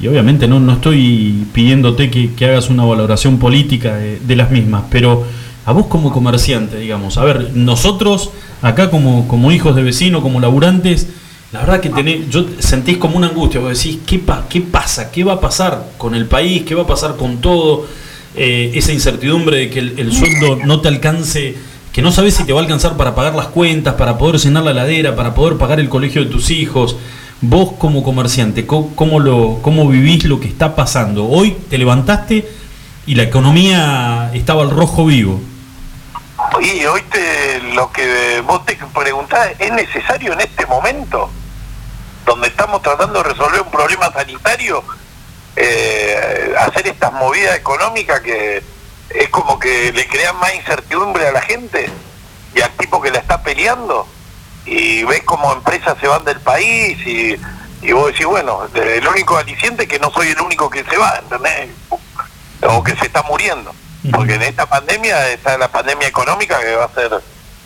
y obviamente no, no estoy pidiéndote que, que hagas una valoración política de, de las mismas, pero a vos como comerciante, digamos, a ver, nosotros acá como, como hijos de vecino, como laburantes, la verdad que tenés, yo sentís como una angustia, vos decís, ¿qué, ¿qué pasa? ¿Qué va a pasar con el país? ¿Qué va a pasar con todo? Eh, esa incertidumbre de que el, el sueldo no te alcance, que no sabes si te va a alcanzar para pagar las cuentas, para poder llenar la ladera, para poder pagar el colegio de tus hijos. Vos como comerciante, ¿cómo, cómo lo, ¿cómo vivís lo que está pasando? Hoy te levantaste y la economía estaba al rojo vivo. Y hoy te, lo que vos te preguntás, ¿es necesario en este momento, donde estamos tratando de resolver un problema sanitario, eh, hacer estas movidas económicas que es como que le crean más incertidumbre a la gente y al tipo que la está peleando? Y ves como empresas se van del país y, y vos decís, bueno, el único aliciente es que no soy el único que se va, ¿entendés? O que se está muriendo. Porque en esta pandemia está la pandemia económica que va a ser,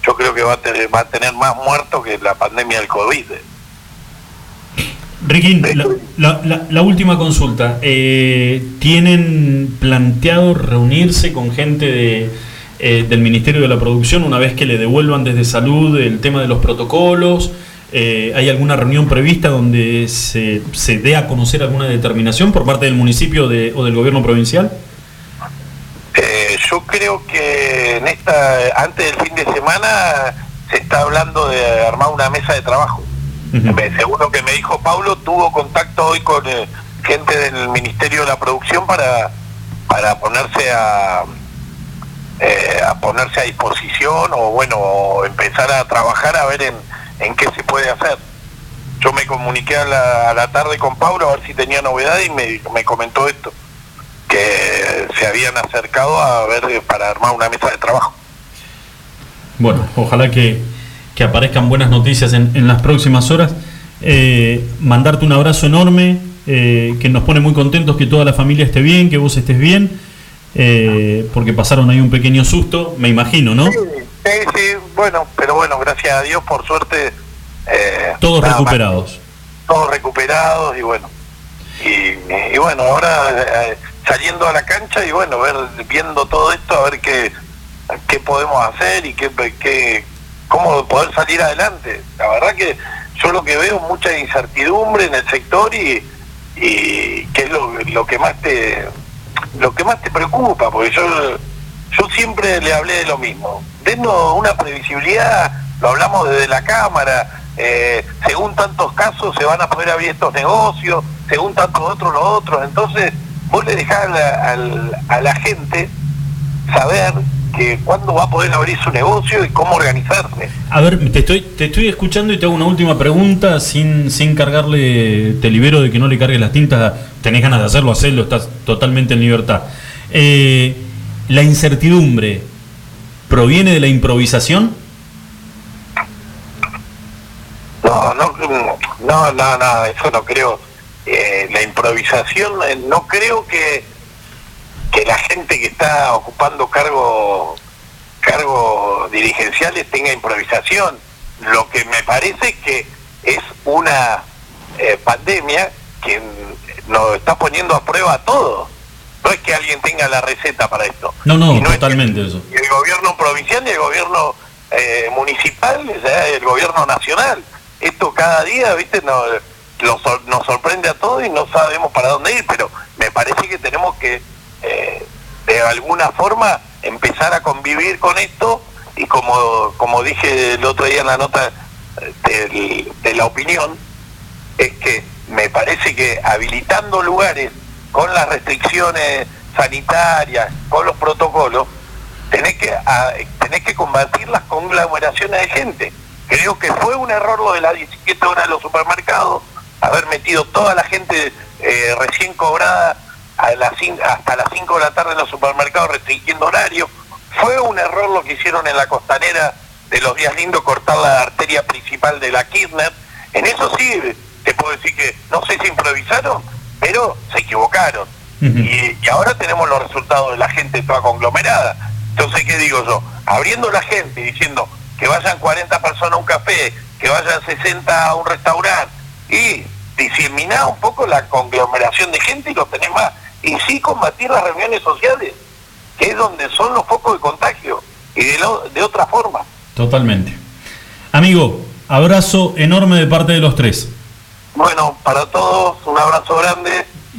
yo creo que va a tener, va a tener más muertos que la pandemia del COVID. Ricky, la, la- la- la última consulta. Eh, ¿Tienen planteado reunirse con gente de, eh, del Ministerio de la Producción una vez que le devuelvan desde salud el tema de los protocolos? Eh, ¿Hay alguna reunión prevista donde se, se dé a conocer alguna determinación por parte del municipio de- o del gobierno provincial? Eh, yo creo que en esta, antes del fin de semana se está hablando de armar una mesa de trabajo. Me- Según lo que me dijo Pablo, tuvo contacto hoy con eh, gente del Ministerio de la Producción para, para ponerse a, eh, a ponerse a disposición o bueno, empezar a trabajar a ver en, en qué se puede hacer. Yo me comuniqué a la, a la tarde con Pablo a ver si tenía novedad y me, me comentó esto, que se habían acercado a ver eh, para armar una mesa de trabajo. Bueno, ojalá que, que aparezcan buenas noticias en, en las próximas horas. Eh, mandarte un abrazo enorme, eh, que nos pone muy contentos que toda la familia esté bien, que vos estés bien, eh, porque pasaron ahí un pequeño susto, me imagino, ¿no? Sí, sí, sí, bueno, pero bueno, gracias a Dios, por suerte. eh, Todos más. recuperados. todos recuperados y bueno y, y bueno ahora eh, saliendo a la cancha y bueno ver viendo todo esto a ver qué qué podemos hacer y qué, qué cómo poder salir adelante la verdad que yo lo que veo es mucha incertidumbre en el sector y, y que es lo, lo que más te lo que más te preocupa porque yo yo siempre le hablé de lo mismo denos una previsibilidad lo hablamos desde la cámara eh, según tantos casos se van a poder abrir estos negocios, según tantos otros los otros, entonces vos le dejás a la, gente saber que cuándo va a poder abrir su negocio y cómo organizarse. A ver, te estoy, te estoy escuchando y te hago una última pregunta sin, sin cargarle, te libero de que no le cargues las tintas, tenés ganas de hacerlo, hacerlo, estás totalmente en libertad. Eh, ¿La incertidumbre proviene de la improvisación? No, no, no, no, no, eso no creo. Eh, la improvisación, eh, no creo que, que la gente que está ocupando cargo cargos dirigenciales tenga improvisación. Lo que me parece es que es una eh, pandemia que mm, nos está poniendo a prueba a todos. No es que alguien tenga la receta para esto. No, no, Y es que totalmente eso. el gobierno provincial y el gobierno eh, municipal, o sea, el gobierno nacional. Esto cada día, viste, nos, lo nos sorprende a todos y no sabemos para dónde ir, pero me parece que tenemos que, eh, de alguna forma, empezar a convivir con esto y como, como dije el otro día en la nota eh, del- de la opinión, es que me parece que habilitando lugares con las restricciones sanitarias, con los protocolos, tenés que, a- tenés que combatir las conglomeraciones de gente. Creo que fue un error lo de las 17 horas de los supermercados, haber metido toda la gente eh, recién cobrada a las hasta las 5 de la tarde en los supermercados restringiendo horario. Fue un error lo que hicieron en la costanera de los días lindos, cortar la arteria principal de la Kirchner. En eso sí, te puedo decir que no sé si improvisaron, pero se equivocaron. Y, y ahora tenemos los resultados de la gente toda conglomerada. Entonces, ¿qué digo yo? Abriendo la gente, diciendo que vayan 40 personas a un café, que vayan 60 a un restaurante, y diseminar un poco la conglomeración de gente y lo tenés más. Y sí combatir las reuniones sociales, que es donde son los focos de contagio, y de, lo- de otra forma. Totalmente. Amigo, abrazo enorme de parte de los tres. Bueno, para todos, un abrazo grande.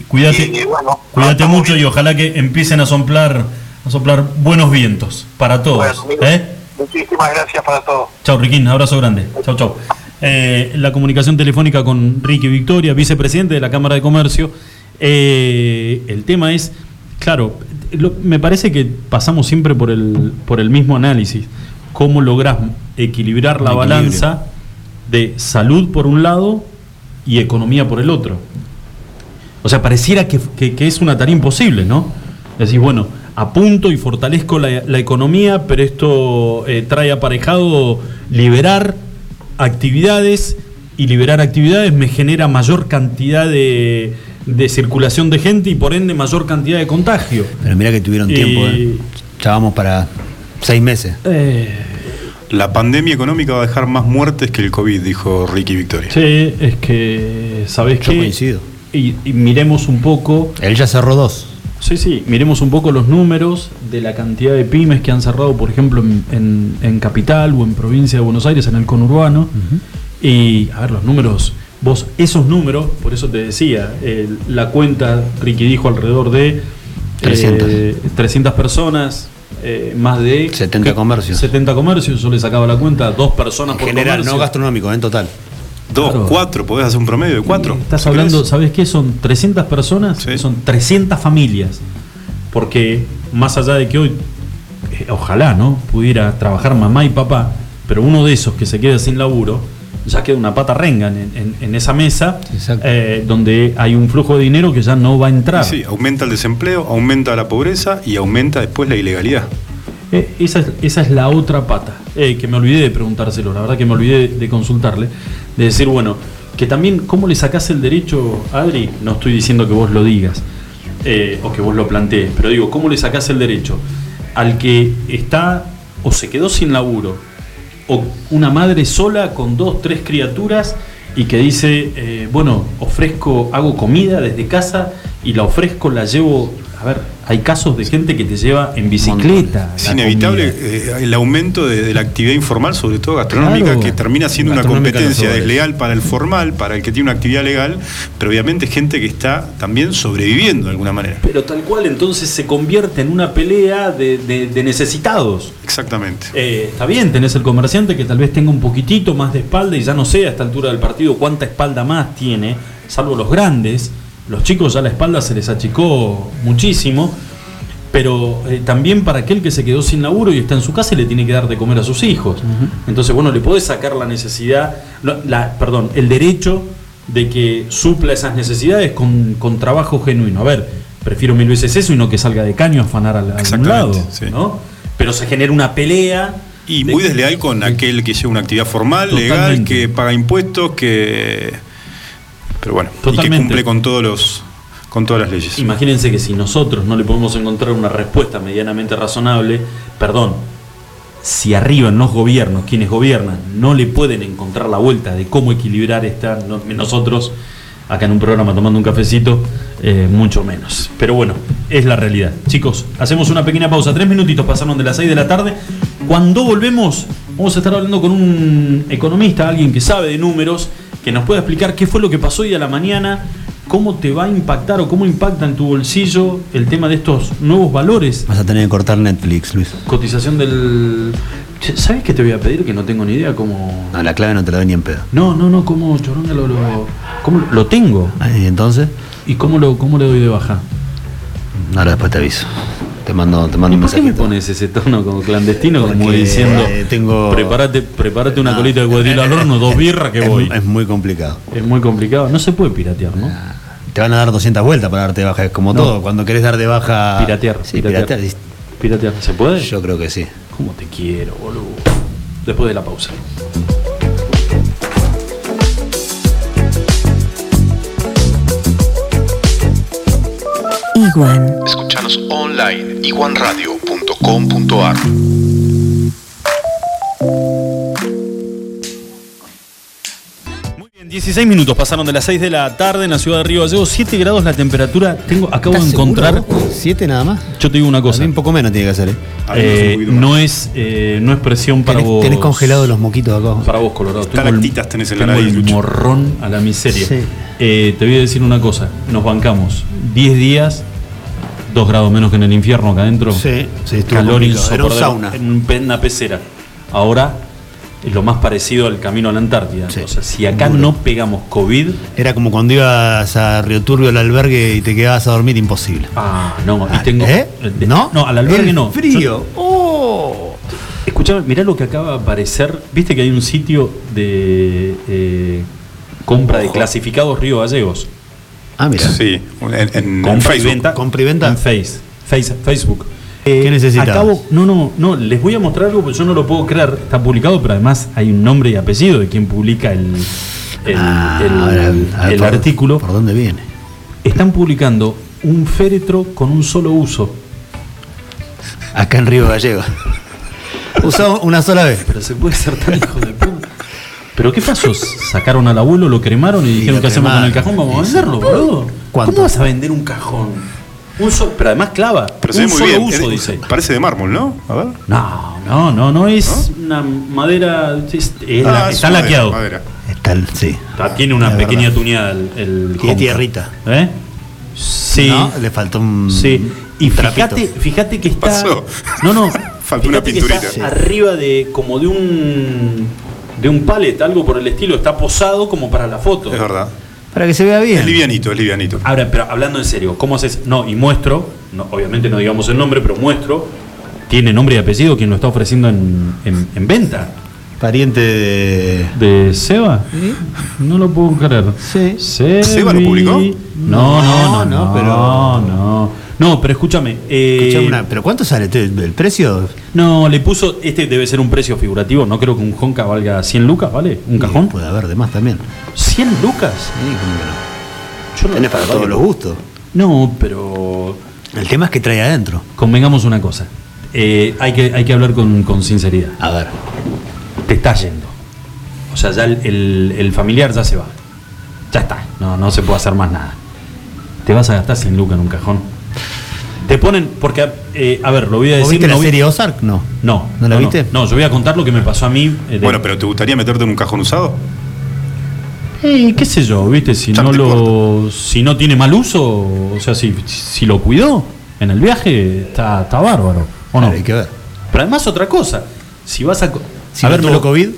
Cuídate, Y, bueno, cuídate mucho bien. y ojalá que empiecen a soplar, a soplar buenos vientos para todos. Bueno, ¿eh? Muchísimas gracias para todos. Chau, Riquín, abrazo grande. Chau, chau. Eh, la comunicación telefónica con Ricky Victoria, vicepresidente de la Cámara de Comercio. Eh, el tema es, claro, lo- me parece que pasamos siempre por el, por el mismo análisis. ¿Cómo lográs equilibrar la balanza de salud por un lado y economía por el otro? O sea, pareciera que, que- que es una tarea imposible, ¿no? Decís, bueno, apunto y fortalezco la, la economía, pero esto eh, trae aparejado liberar actividades y liberar actividades me genera mayor cantidad de, de circulación de gente y por ende mayor cantidad de contagio. Pero mira que tuvieron tiempo, ¿eh? Ya vamos para seis meses. Eh, La pandemia económica va a dejar más muertes que el COVID, dijo Ricky Victoria. sí, es que, ¿sabés Yo qué? coincido. Y, y miremos un poco Él ya cerró dos. Sí, sí, miremos un poco los números de la cantidad de pymes que han cerrado, por ejemplo, en, en- en Capital o en provincia de Buenos Aires, en el conurbano. Y, a ver, los números, vos, esos números, por eso te decía, el- la cuenta, Ricky dijo, alrededor de 300. eh, 300 personas, eh, más de... 70 ¿qué? comercios. 70 comercios, yo le sacaba la cuenta, dos personas En por general, comercio. no gastronómico, en total. Dos, Claro. cuatro, podés hacer un promedio de cuatro. Estás hablando, querés. ¿sabes qué? Son 300 personas, Sí. son 300 familias. Porque más allá de que hoy, eh, ojalá, ¿no? Pudiera trabajar mamá y papá, pero uno de esos que se queda sin laburo, ya queda una pata renga en, en- en esa mesa, eh, donde hay un flujo de dinero que ya no va a entrar. Sí, aumenta el desempleo, aumenta la pobreza y aumenta después la ilegalidad. Eh, esa, es, esa es la otra pata, eh, que me olvidé de preguntárselo, la verdad que me olvidé de, de consultarle, de decir, bueno, que también, ¿cómo le sacás el derecho, Adri? No estoy diciendo que vos lo digas, eh, o que vos lo plantees, pero digo, ¿cómo le sacás el derecho al que está o se quedó sin laburo, o una madre sola con dos, tres criaturas y que dice, eh, bueno, ofrezco, hago comida desde casa y la ofrezco, la llevo, a ver, hay casos de gente que te lleva en bicicleta. Es inevitable eh, el aumento de, de la actividad informal, sobre todo gastronómica, Claro. que termina siendo una competencia desleal para el formal, para el que tiene una actividad legal, pero obviamente gente que está también sobreviviendo de alguna manera. Pero tal cual entonces se convierte en una pelea de, de- de necesitados. Exactamente. Eh, está bien, tenés el comerciante que tal vez tenga un poquitito más de espalda y ya no sé a esta altura del partido cuánta espalda más tiene, salvo los grandes. Los chicos ya la espalda se les achicó muchísimo. Pero eh, también para aquel que se quedó sin laburo y está en su casa y le tiene que dar de comer a sus hijos. Entonces, bueno, le podés sacar la necesidad, no, la, perdón, el derecho de que supla esas necesidades con, con trabajo genuino. A ver, prefiero mil veces eso y no que salga de caño a afanar al, a algún Exactamente, lado. sí. ¿no? Pero se genera una pelea. Y de- muy desleal con aquel que lleva una actividad formal, legal, Totalmente. que paga impuestos, que. Pero bueno, y que Totalmente. cumple con todos los con todas las leyes. Imagínense que si nosotros no le podemos encontrar una respuesta medianamente razonable, perdón, si arriba en los gobiernos, quienes gobiernan, no le pueden encontrar la vuelta de cómo equilibrar esta, no- nosotros, acá en un programa tomando un cafecito, eh, mucho menos. Pero bueno, es la realidad. Chicos, hacemos una pequeña pausa, tres minutitos pasaron de las 6 de la tarde. Cuando volvemos, vamos a estar hablando con un economista, alguien que sabe de números, que nos pueda explicar qué fue lo que pasó hoy a la mañana, cómo te va a impactar o cómo impacta en tu bolsillo el tema de estos nuevos valores. Vas a tener que cortar Netflix, Luis. Cotización del... ¿Sabes qué te voy a pedir? Que no tengo ni idea cómo... No, la clave no te la doy ni en pedo. No, no, no, cómo choronga lo, lo, cómo lo- lo tengo. Ah, ¿Y entonces? ¿Y cómo, lo, cómo le doy de baja? Ahora después te aviso. Te mando, te mando ¿Y un por qué me mensaje. pones ese tono como clandestino, como diciendo, eh, tengo- prepárate, prepárate una No, colita de cuadril al horno, dos birras que es, voy? Es muy complicado. Es muy complicado. No se puede piratear, ¿no? Te van a dar 200 vueltas para darte de baja. Es como No. todo. Cuando querés dar de baja. Piratear. Sí, piratear. piratear. Piratear. ¿Se puede? Yo creo que sí. ¿Cómo te quiero, boludo? Después de la pausa. Iguan. Escuchanos online iguanradio.com.ar Muy bien, 16 minutos pasaron de las 6 de la tarde en la ciudad de Río Gallegos, 7 grados la temperatura. Tengo, acabo de ¿Estás encontrar. seguro vos? ¿Siete nada más? Yo te digo una cosa. Un poco menos tiene que hacer, ¿eh? Eh, no es eh, no es presión para tenés, vos. tenés congelados los moquitos acá. Para vos, Colorado. Estalactitas tenés en la tengo nariz, el morrón a la miseria. Sí. Eh, te voy a decir una cosa. Nos bancamos 10 días, 2 grados menos que en el infierno acá adentro. Sí, sí, Calor. Era un sauna. En una pecera. Ahora es lo más parecido al camino a la Antártida. Sí. O sea, si acá Duro. no pegamos COVID. Era como cuando ibas a Río Turbio al albergue y te quedabas a dormir imposible. Ah, no, y tengo. ¿Eh? de- ¿No? No, al albergue El no. Frío. Yo- ¡Oh! Escuchame, mirá lo que acaba de aparecer. Viste que hay un sitio de eh, compra de clasificados Río Gallegos. Ah, mira. Sí, en, en- en Compra y Facebook. venta. Compra y venta. En Face, Face- Facebook. ¿Qué necesitas? Acabo, no, no, no, les voy a mostrar algo porque yo no lo puedo creer. Está publicado, pero además hay un nombre y apellido de quien publica el, el, Ah, el- ahora, a ver, el por- artículo. ¿Por dónde viene? Están publicando un féretro con un solo uso. Acá en Río Gallego. [LAUGHS] Usado una sola vez. Pero se puede ser tan hijo de puta. ¿Pero qué pasó? ¿Sacaron al abuelo, lo cremaron y dijeron qué hacemos con el cajón? Vamos a venderlo, boludo. ¿Cuánto? ¿Cómo vas a vender un cajón? Un solo, pero además clava. Pero se un ve muy solo bien. uso, Es- dice. Parece de mármol, ¿no? A ver. No, no, no, no es una madera. es- es la- Ah, es está madera, laqueado. madera. Está sí. Está- tiene una pequeña verdad. tuneada el. el tierrita. ¿Eh? Sí. No, le faltó un. Sí, y fíjate, fíjate que está. Pasó. No, no. [LAUGHS] Faltó una que pinturita. está Sí. Arriba de como de un de un pallet, algo por el estilo, está posado como para la foto. Es verdad. Para que se vea bien. Es livianito, es livianito. Ahora, pero hablando en serio, ¿cómo haces? No, y muestro, no, obviamente no digamos el nombre, pero muestro, tiene nombre y apellido quien lo está ofreciendo en, en- en venta. Pariente de. ¿De Seba? No lo puedo creer. Sí. Sebi- ¿Seba lo publicó? No, no, no, No, no, no, pero- No, no. No, pero escúchame. eh, una- ¿Pero cuánto sale el precio? No, le puso. Este debe ser un precio figurativo. No creo que un Honka valga 100 lucas, ¿vale? ¿Un cajón? Puede haber de más también. ¿100 lucas? Sí, ¿cómo que no? Yo no- Tenés para todos los gustos. No, pero. El tema es que trae adentro. Convengamos una cosa. Eh, hay, que, hay que hablar con, con sinceridad. A ver. Te está yendo. O sea, ya el, el- el familiar ya se va. Ya está. No, no se puede hacer más nada. Te vas a gastar 100 lucas en un cajón. Te ponen. Porque, eh, a ver, lo voy a ¿Vos decir. viste la no vi- serie Ozark? No. No. ¿No la viste? No, yo voy a contar lo que me pasó a mí. eh, de- Bueno, pero ¿te gustaría meterte en un cajón usado? Eh, qué sé yo, ¿viste? Si Ya no lo si no tiene mal uso, o sea, si, si lo cuidó en el viaje, está, está bárbaro, ¿o no? Claro, hay que ver. Pero además otra cosa, si vas a... Si a ver, me tuvo lo- COVID.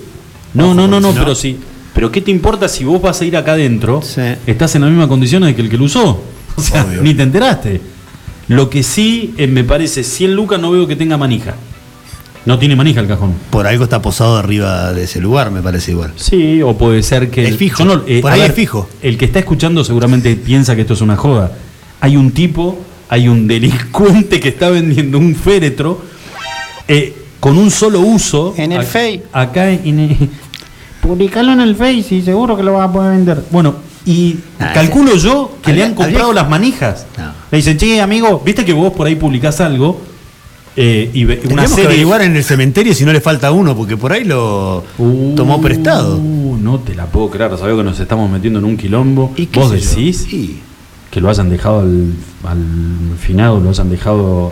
No, no, no, no, pero sí. Pero ¿qué te importa si vos vas a ir acá adentro? Sí. Estás en las mismas condiciones que el que lo usó. [LAUGHS] O sea, Obvio. ni te enteraste. Lo que sí eh, me parece, 100 lucas no veo que tenga manija. No tiene manija el cajón. Por algo está posado arriba de ese lugar, me parece igual. Sí, o puede ser que. Es fijo. no- eh, Por ahí ver, es fijo. El que está escuchando seguramente piensa que esto es una joda. Hay un tipo, hay un delincuente que está vendiendo un féretro eh, con un solo uso. En el Ac- Face. Acá en. el- Publicalo en el Face y seguro que lo vas a poder vender. Bueno, y Ah, calculo yo que le han comprado habría- las manijas. No. Le dicen, che, amigo, viste que vos por ahí publicás algo eh, y ve- una Tenemos que serie. averiguar en el cementerio si no le falta uno, porque por ahí lo tomó prestado. Uh, no te la puedo creer, sabés que nos estamos metiendo en un quilombo. ¿Y qué ¿Vos sé yo? decís Sí. que lo hayan dejado al, al finado, lo hayan dejado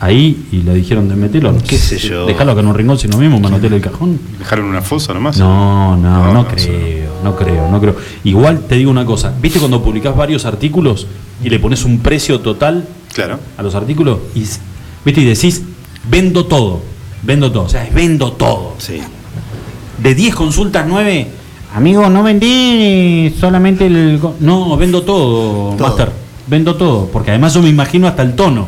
ahí y le dijeron de meterlo? ¿Qué sé yo? Dejarlo acá en un rincón si no mismo, manotearle el cajón. ¿Dejaron una fosa nomás? No, no, no, No, no, creo, no creo, no creo. Igual te digo una cosa, ¿viste cuando publicás varios artículos y le pones un precio total Claro. a los artículos? Y, ¿viste? y decís, vendo todo, vendo todo, o sea, es vendo todo. Sí. De 10 consultas, 9, Amigo, no vendí solamente el. no, vendo todo, Todo. Master, vendo todo, porque además yo me imagino hasta el tono,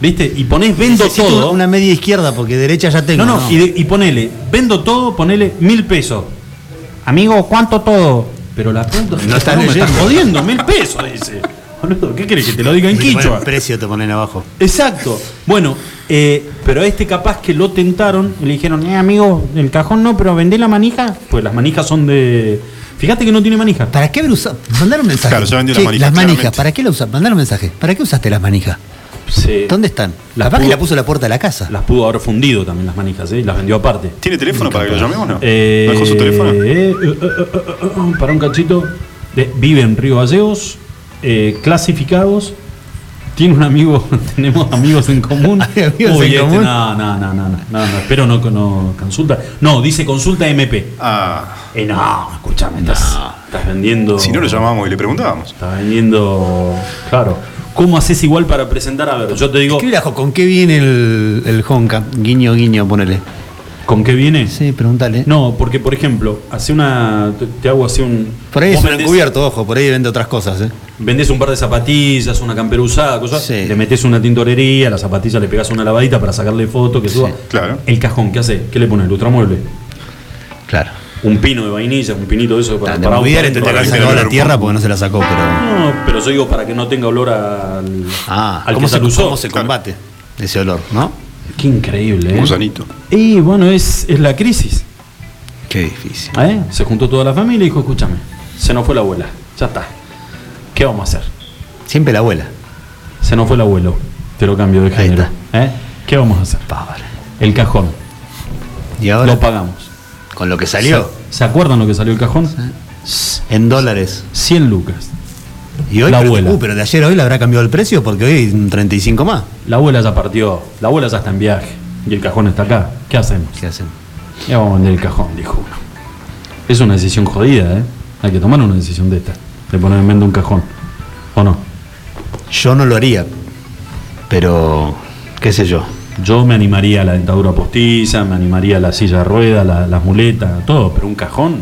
¿viste? Y ponés vendo Necesito todo. Una media izquierda, porque derecha ya tengo. no, no, Y, de- y ponele, vendo todo, ponele mil pesos. Amigo, ¿cuánto todo? Pero la puta, No estás me estás jodiendo, mil pesos, dice. Boludo, ¿qué querés que te lo diga en ponen quichua? el precio te ponen abajo. Exacto. Bueno, eh, pero a este capaz que lo tentaron y le dijeron, Eh, amigo, el cajón no, pero vendí la manija. pues las manijas son de. Fíjate que no tiene manija. ¿Para qué haber usado? Mandar un mensaje. Claro, ya vendió Che, las manijas, Las manijas, claramente. ¿para qué la usaste? Mandar un mensaje. ¿Para qué usaste las manijas? Sí. ¿Dónde están? Las Capaz que pudo- la puso a la puerta de la casa. Las pudo haber fundido también las manijas, ¿eh? Y las vendió aparte. ¿Tiene teléfono para que lo llamemos o no? Eh, ¿No dejó su teléfono? eh, eh, eh, para un cachito. De- vive en Río Gallegos, eh, clasificados. Tiene un amigo, [LAUGHS] tenemos amigos en común. [LAUGHS] ¿Hay amigos Uy, en este, común? No, no, no, no, no, no, no, espero no, no consulta. No, dice consulta MP. Ah, Eh, no, escúchame, estás, estás vendiendo. si no lo llamábamos y le preguntábamos. Estás vendiendo. Claro. ¿Cómo haces igual para presentar? A ver, yo te digo, ¿con qué viene el, el Honka? Guiño, guiño, ponele. ¿con qué viene? Sí, pregúntale. No, porque por ejemplo, hace una. te- Te hago así un. Por ahí es un encubierto, ojo, por ahí vende otras cosas, ¿eh? Vendés un par de zapatillas, una campera usada, cosas. Sí. Le metés una tintorería, a la zapatilla le pegás una lavadita para sacarle foto, que suba. claro. El cajón, ¿qué hace? ¿Qué le pones? ¿Lustramueble? Claro. Un pino de vainilla, un pinito de eso para, para auto entre adentro. la tierra porque no se la sacó, pero. No, pero yo digo para que no tenga olor al, Ah, al ¿cómo que se, se lo usó. cómo se combate ese olor, no? Qué increíble, Un ¿eh? gusanito. Y bueno, es, es la crisis. Qué difícil. ¿eh? Se juntó toda la familia y dijo, escúchame, se nos fue la abuela, ya está. ¿Qué vamos a hacer? Siempre la abuela. Se nos fue el abuelo, te lo cambio de Ahí género. ¿eh? ¿Qué vamos a hacer? El cajón, Y ahora, lo pagamos. Con lo que salió, ¿Se, se acuerdan lo que salió el cajón? en dólares. 100 lucas. Y hoy, La pero, abuela. uh, pero de ayer a hoy le habrá cambiado el precio porque hoy hay un 35 más. La abuela ya partió, la abuela ya está en viaje y el cajón está acá. ¿Qué hacemos? ¿Qué hacen? Ya vamos a vender el cajón, dijo uno. Es una decisión jodida, ¿eh? Hay que tomar una decisión de esta, de poner en venta un cajón. ¿O no? Yo no lo haría, pero qué sé yo. Yo me animaría a la dentadura postiza, me animaría a la silla de ruedas, la- las muletas, todo, pero un cajón.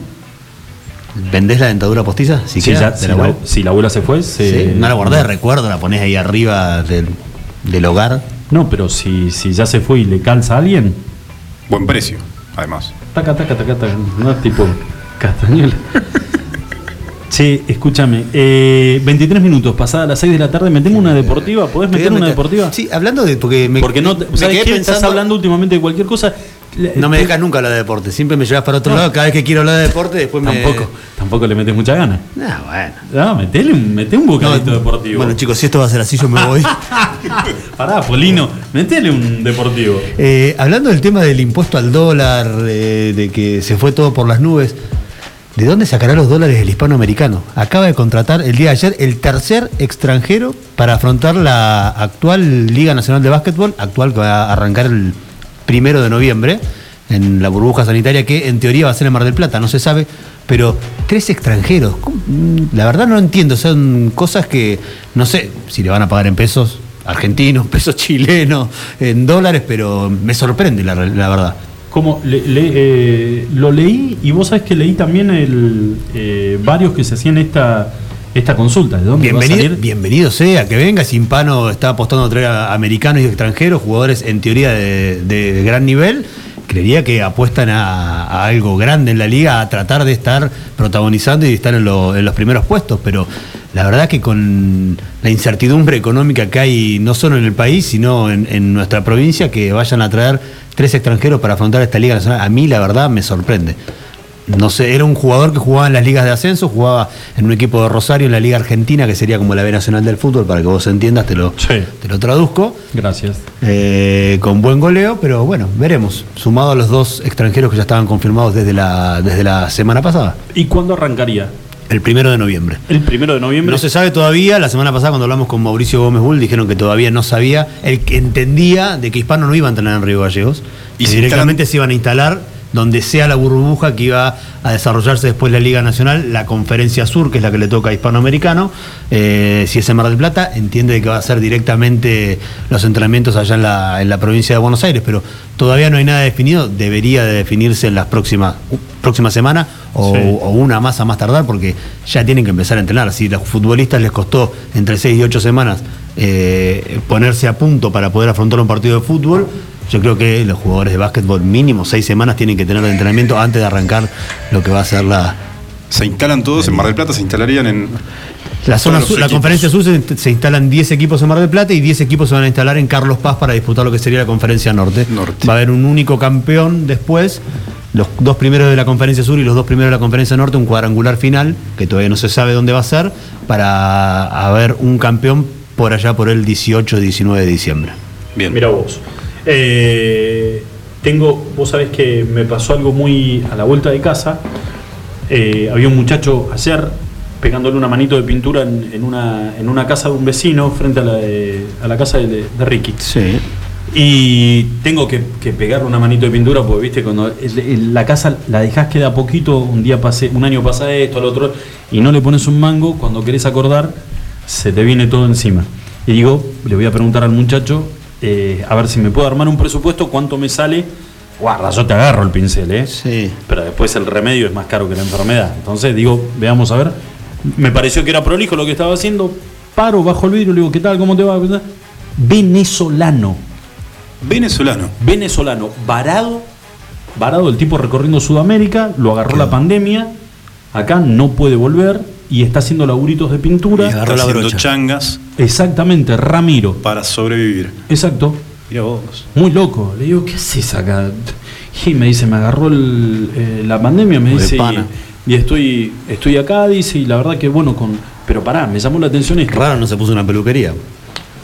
¿Vendés la dentadura postiza? Si, Si, queda, ya- de si la la, abuela? si la abuela se fue, se- Sí, No la guardás de recuerdo, la ponés ahí arriba del, del hogar. No, pero si, si ya se fue y le calza a alguien, Buen precio, además. Taca, taca, taca, taca. No es tipo castañuela. [LAUGHS] Che, escúchame. eh, 23 minutos, pasada las 6 de la tarde, me tengo una deportiva. ¿Podés meter una meter- deportiva? Sí, hablando de. Porque me, Porque no, me ¿sabes qué? Estás pensando- hablando últimamente de cualquier cosa. No me dejas nunca hablar de deporte. Siempre me llevas para otro No. lado. Cada vez que quiero hablar de deporte, después me. Tampoco, tampoco le metes mucha gana. Ah, bueno. No, metele un, meté un bocadito No, deportivo. Bueno, chicos, si esto va a ser así, yo me voy. [LAUGHS] [LAUGHS] Pará, Polino, metele un deportivo. Eh, hablando del tema del impuesto al dólar, eh, de que se fue todo por las nubes, ¿de dónde sacará los dólares el hispanoamericano? Acaba de contratar el día de ayer el tercer extranjero para afrontar la actual Liga Nacional de Básquetbol, actual que va a arrancar el primero de noviembre, en la burbuja sanitaria, que en teoría va a ser en Mar del Plata, no se sabe, pero tres extranjeros. Mm, La verdad no entiendo, son cosas que no sé si le van a pagar en pesos argentinos, [LAUGHS] pesos chilenos, en dólares, pero me sorprende la verdad. Como le- le- eh, lo leí y vos sabés que leí también el, eh, varios que se hacían esta, esta consulta. ¿De dónde va a Bienvenido, salir? bienvenido sea, que venga. Simpano está apostando a traer a americanos y extranjeros, jugadores en teoría de, de- de gran nivel. Creería que apuestan a, a algo grande en la liga, a tratar de estar protagonizando y estar en, lo- en los primeros puestos, pero la verdad que con la incertidumbre económica que hay no solo en el país, sino en, en nuestra provincia, que vayan a traer tres extranjeros para afrontar esta liga nacional, a mí la verdad me sorprende. No sé, era un jugador que jugaba en las ligas de ascenso, jugaba en un equipo de Rosario en la Liga Argentina, que sería como la B Nacional del Fútbol, para que vos entiendas, te lo, Sí. te lo traduzco. Gracias. Eh, con buen goleo, pero bueno, veremos. Sumado a los dos extranjeros que ya estaban confirmados desde la, desde la semana pasada, ¿Y cuándo arrancaría? El primero de noviembre. El primero de noviembre. No se sabe todavía, la semana pasada cuando hablamos con Mauricio Gómez Bull dijeron que todavía no sabía, el que entendía de que Hispano no iba a entrenar en Río Gallegos Y directamente se iban a instalar donde sea la burbuja que iba a desarrollarse después la Liga Nacional, la Conferencia Sur, que es la que le toca a Hispanoamericano, eh, si es en Mar del Plata, entiende que va a ser directamente los entrenamientos allá en la, en la provincia de Buenos Aires, pero todavía no hay nada definido, debería de definirse en las próximas próxima semana o, Sí. o una más a más tardar porque ya tienen que empezar a entrenar. Si a los futbolistas les costó entre 6 y 8 semanas eh, ponerse a punto para poder afrontar un partido de fútbol, yo creo que los jugadores de básquetbol mínimo 6 semanas tienen que tener de entrenamiento antes de arrancar lo que va a ser la, Se instalan todos, en Mar del Plata se instalarían en. la zona sur, la conferencia sur se, se instalan 10 equipos en Mar del Plata y 10 equipos se van a instalar en Carlos Paz para disputar lo que sería la conferencia norte. Norte. Va a haber un único campeón después, los dos primeros de la conferencia sur y los dos primeros de la conferencia norte, un cuadrangular final, que todavía no se sabe dónde va a ser, para haber un campeón por allá por el 18-19 de diciembre. Bien. Mira vos. Eh, tengo, vos sabés que me pasó algo muy a la vuelta de casa. Eh, había un muchacho ayer pegándole una manito de pintura en, en una, en una casa de un vecino frente a la, de- a la casa de, de Ricky. Sí. Y tengo que, que pegarle una manito de pintura porque, viste, cuando el- el- la casa la dejás queda poquito, un día pasé, un año pasa esto, al otro, y no le pones un mango, cuando querés acordar, se te viene todo encima. Y digo, le voy a preguntar al muchacho, eh, a ver si me puedo armar un presupuesto, cuánto me sale. Guarda, yo te agarro el pincel, ¿eh? Sí. Pero después el remedio es más caro que la enfermedad. Entonces digo, veamos a ver. Me pareció que era prolijo lo que estaba haciendo. Paro, bajo el vidrio, le digo, ¿qué tal? ¿Cómo te va? Venezolano Venezolano. venezolano, varado, varado el tipo recorriendo Sudamérica, lo agarró la pandemia, acá no puede volver y está haciendo laburitos de pintura. Y agarró Está la haciendo brocha. changas Exactamente, Ramiro. para sobrevivir. Exacto. Mira vos. Muy loco. Le digo, ¿qué haces acá? Y me dice, me agarró el, eh, la pandemia, me De dice, pana. y, y estoy, estoy acá, dice, y la verdad que bueno, con. Pero pará, me llamó la atención esto. Raro no se puso una peluquería.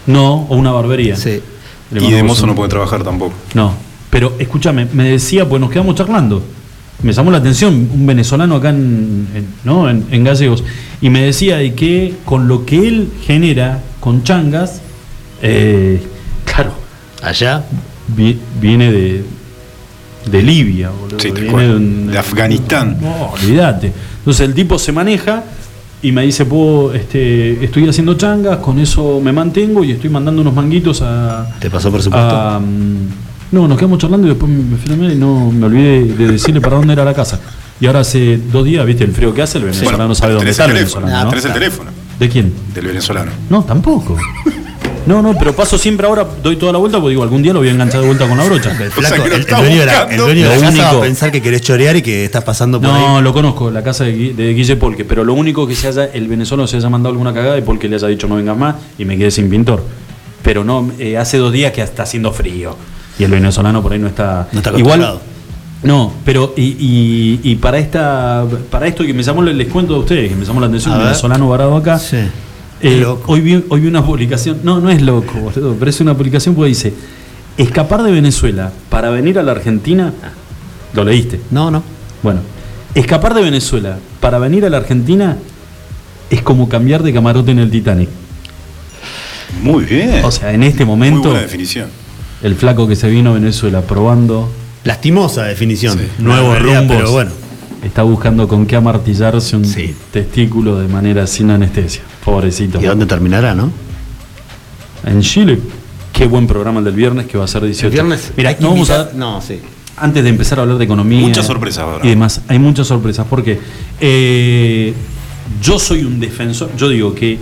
No, o una barbería. Sí. Le Y de mozo un- no puede trabajar tampoco. No, pero escúchame, me decía, pues nos quedamos charlando. Me llamó la atención un venezolano acá en, en- ¿no? en, en Gallegos. Y me decía de que con lo que él genera con changas, eh, claro, Allá, vi- viene de, de Libia, boludo, Sí, viene un- De Afganistán. No, olvídate. Entonces el tipo se maneja y me dice, puedo, este, estoy haciendo changas, con eso me mantengo y estoy mandando unos manguitos a, ¿te pasó por supuesto? No, nos quedamos charlando y después me fui a y no me olvidé de decirle para dónde era la casa. Y ahora hace dos días, viste el frío que hace, el venezolano no sabe dónde está el el teléfono. venezolano. ¿no? tenés el teléfono ¿De quién? del venezolano. No, tampoco. No, no, pero paso siempre ahora, doy toda la vuelta porque digo, algún día lo voy a enganchar de vuelta con la brocha. El, O sea, flaco, que lo el- dueño de la, el dueño de la Lo casa va a único- pensar que querés chorear y que estás pasando por No, ahí. lo conozco, la casa de Guille Polque, pero lo único que se haya, el venezolano se haya mandado alguna cagada y Polque le haya dicho no vengas más y me quedé sin pintor. Pero no, eh, hace dos días que está haciendo frío y el venezolano por ahí no está. No está igual. No, pero y, y- y para esta para esto que me llamó, les cuento a ustedes, que me llamó la atención, A venezolano varado acá. Sí. Eh, hoy, vi, hoy vi una publicación, no, no es loco, boludo, pero es una publicación porque dice, escapar de Venezuela para venir a la Argentina, lo leíste, No, no. bueno, escapar de Venezuela para venir a la Argentina es como cambiar de camarote en el Titanic. Muy bien. O sea, en este Muy momento, buena definición. El flaco que se vino a Venezuela probando Lastimosa definición. Sí. nuevos La realidad, rumbos, Pero bueno. está buscando con qué amartillarse un Sí. testículo de manera sin anestesia. Pobrecito. ¿Y dónde terminará, no? En Chile, qué buen programa el del viernes que va a ser 18. El viernes. Mira, hay que no vamos a No, sí. antes de empezar a hablar de economía Muchas sorpresas ahora. y demás, hay muchas sorpresas porque eh, yo soy un defensor, yo digo que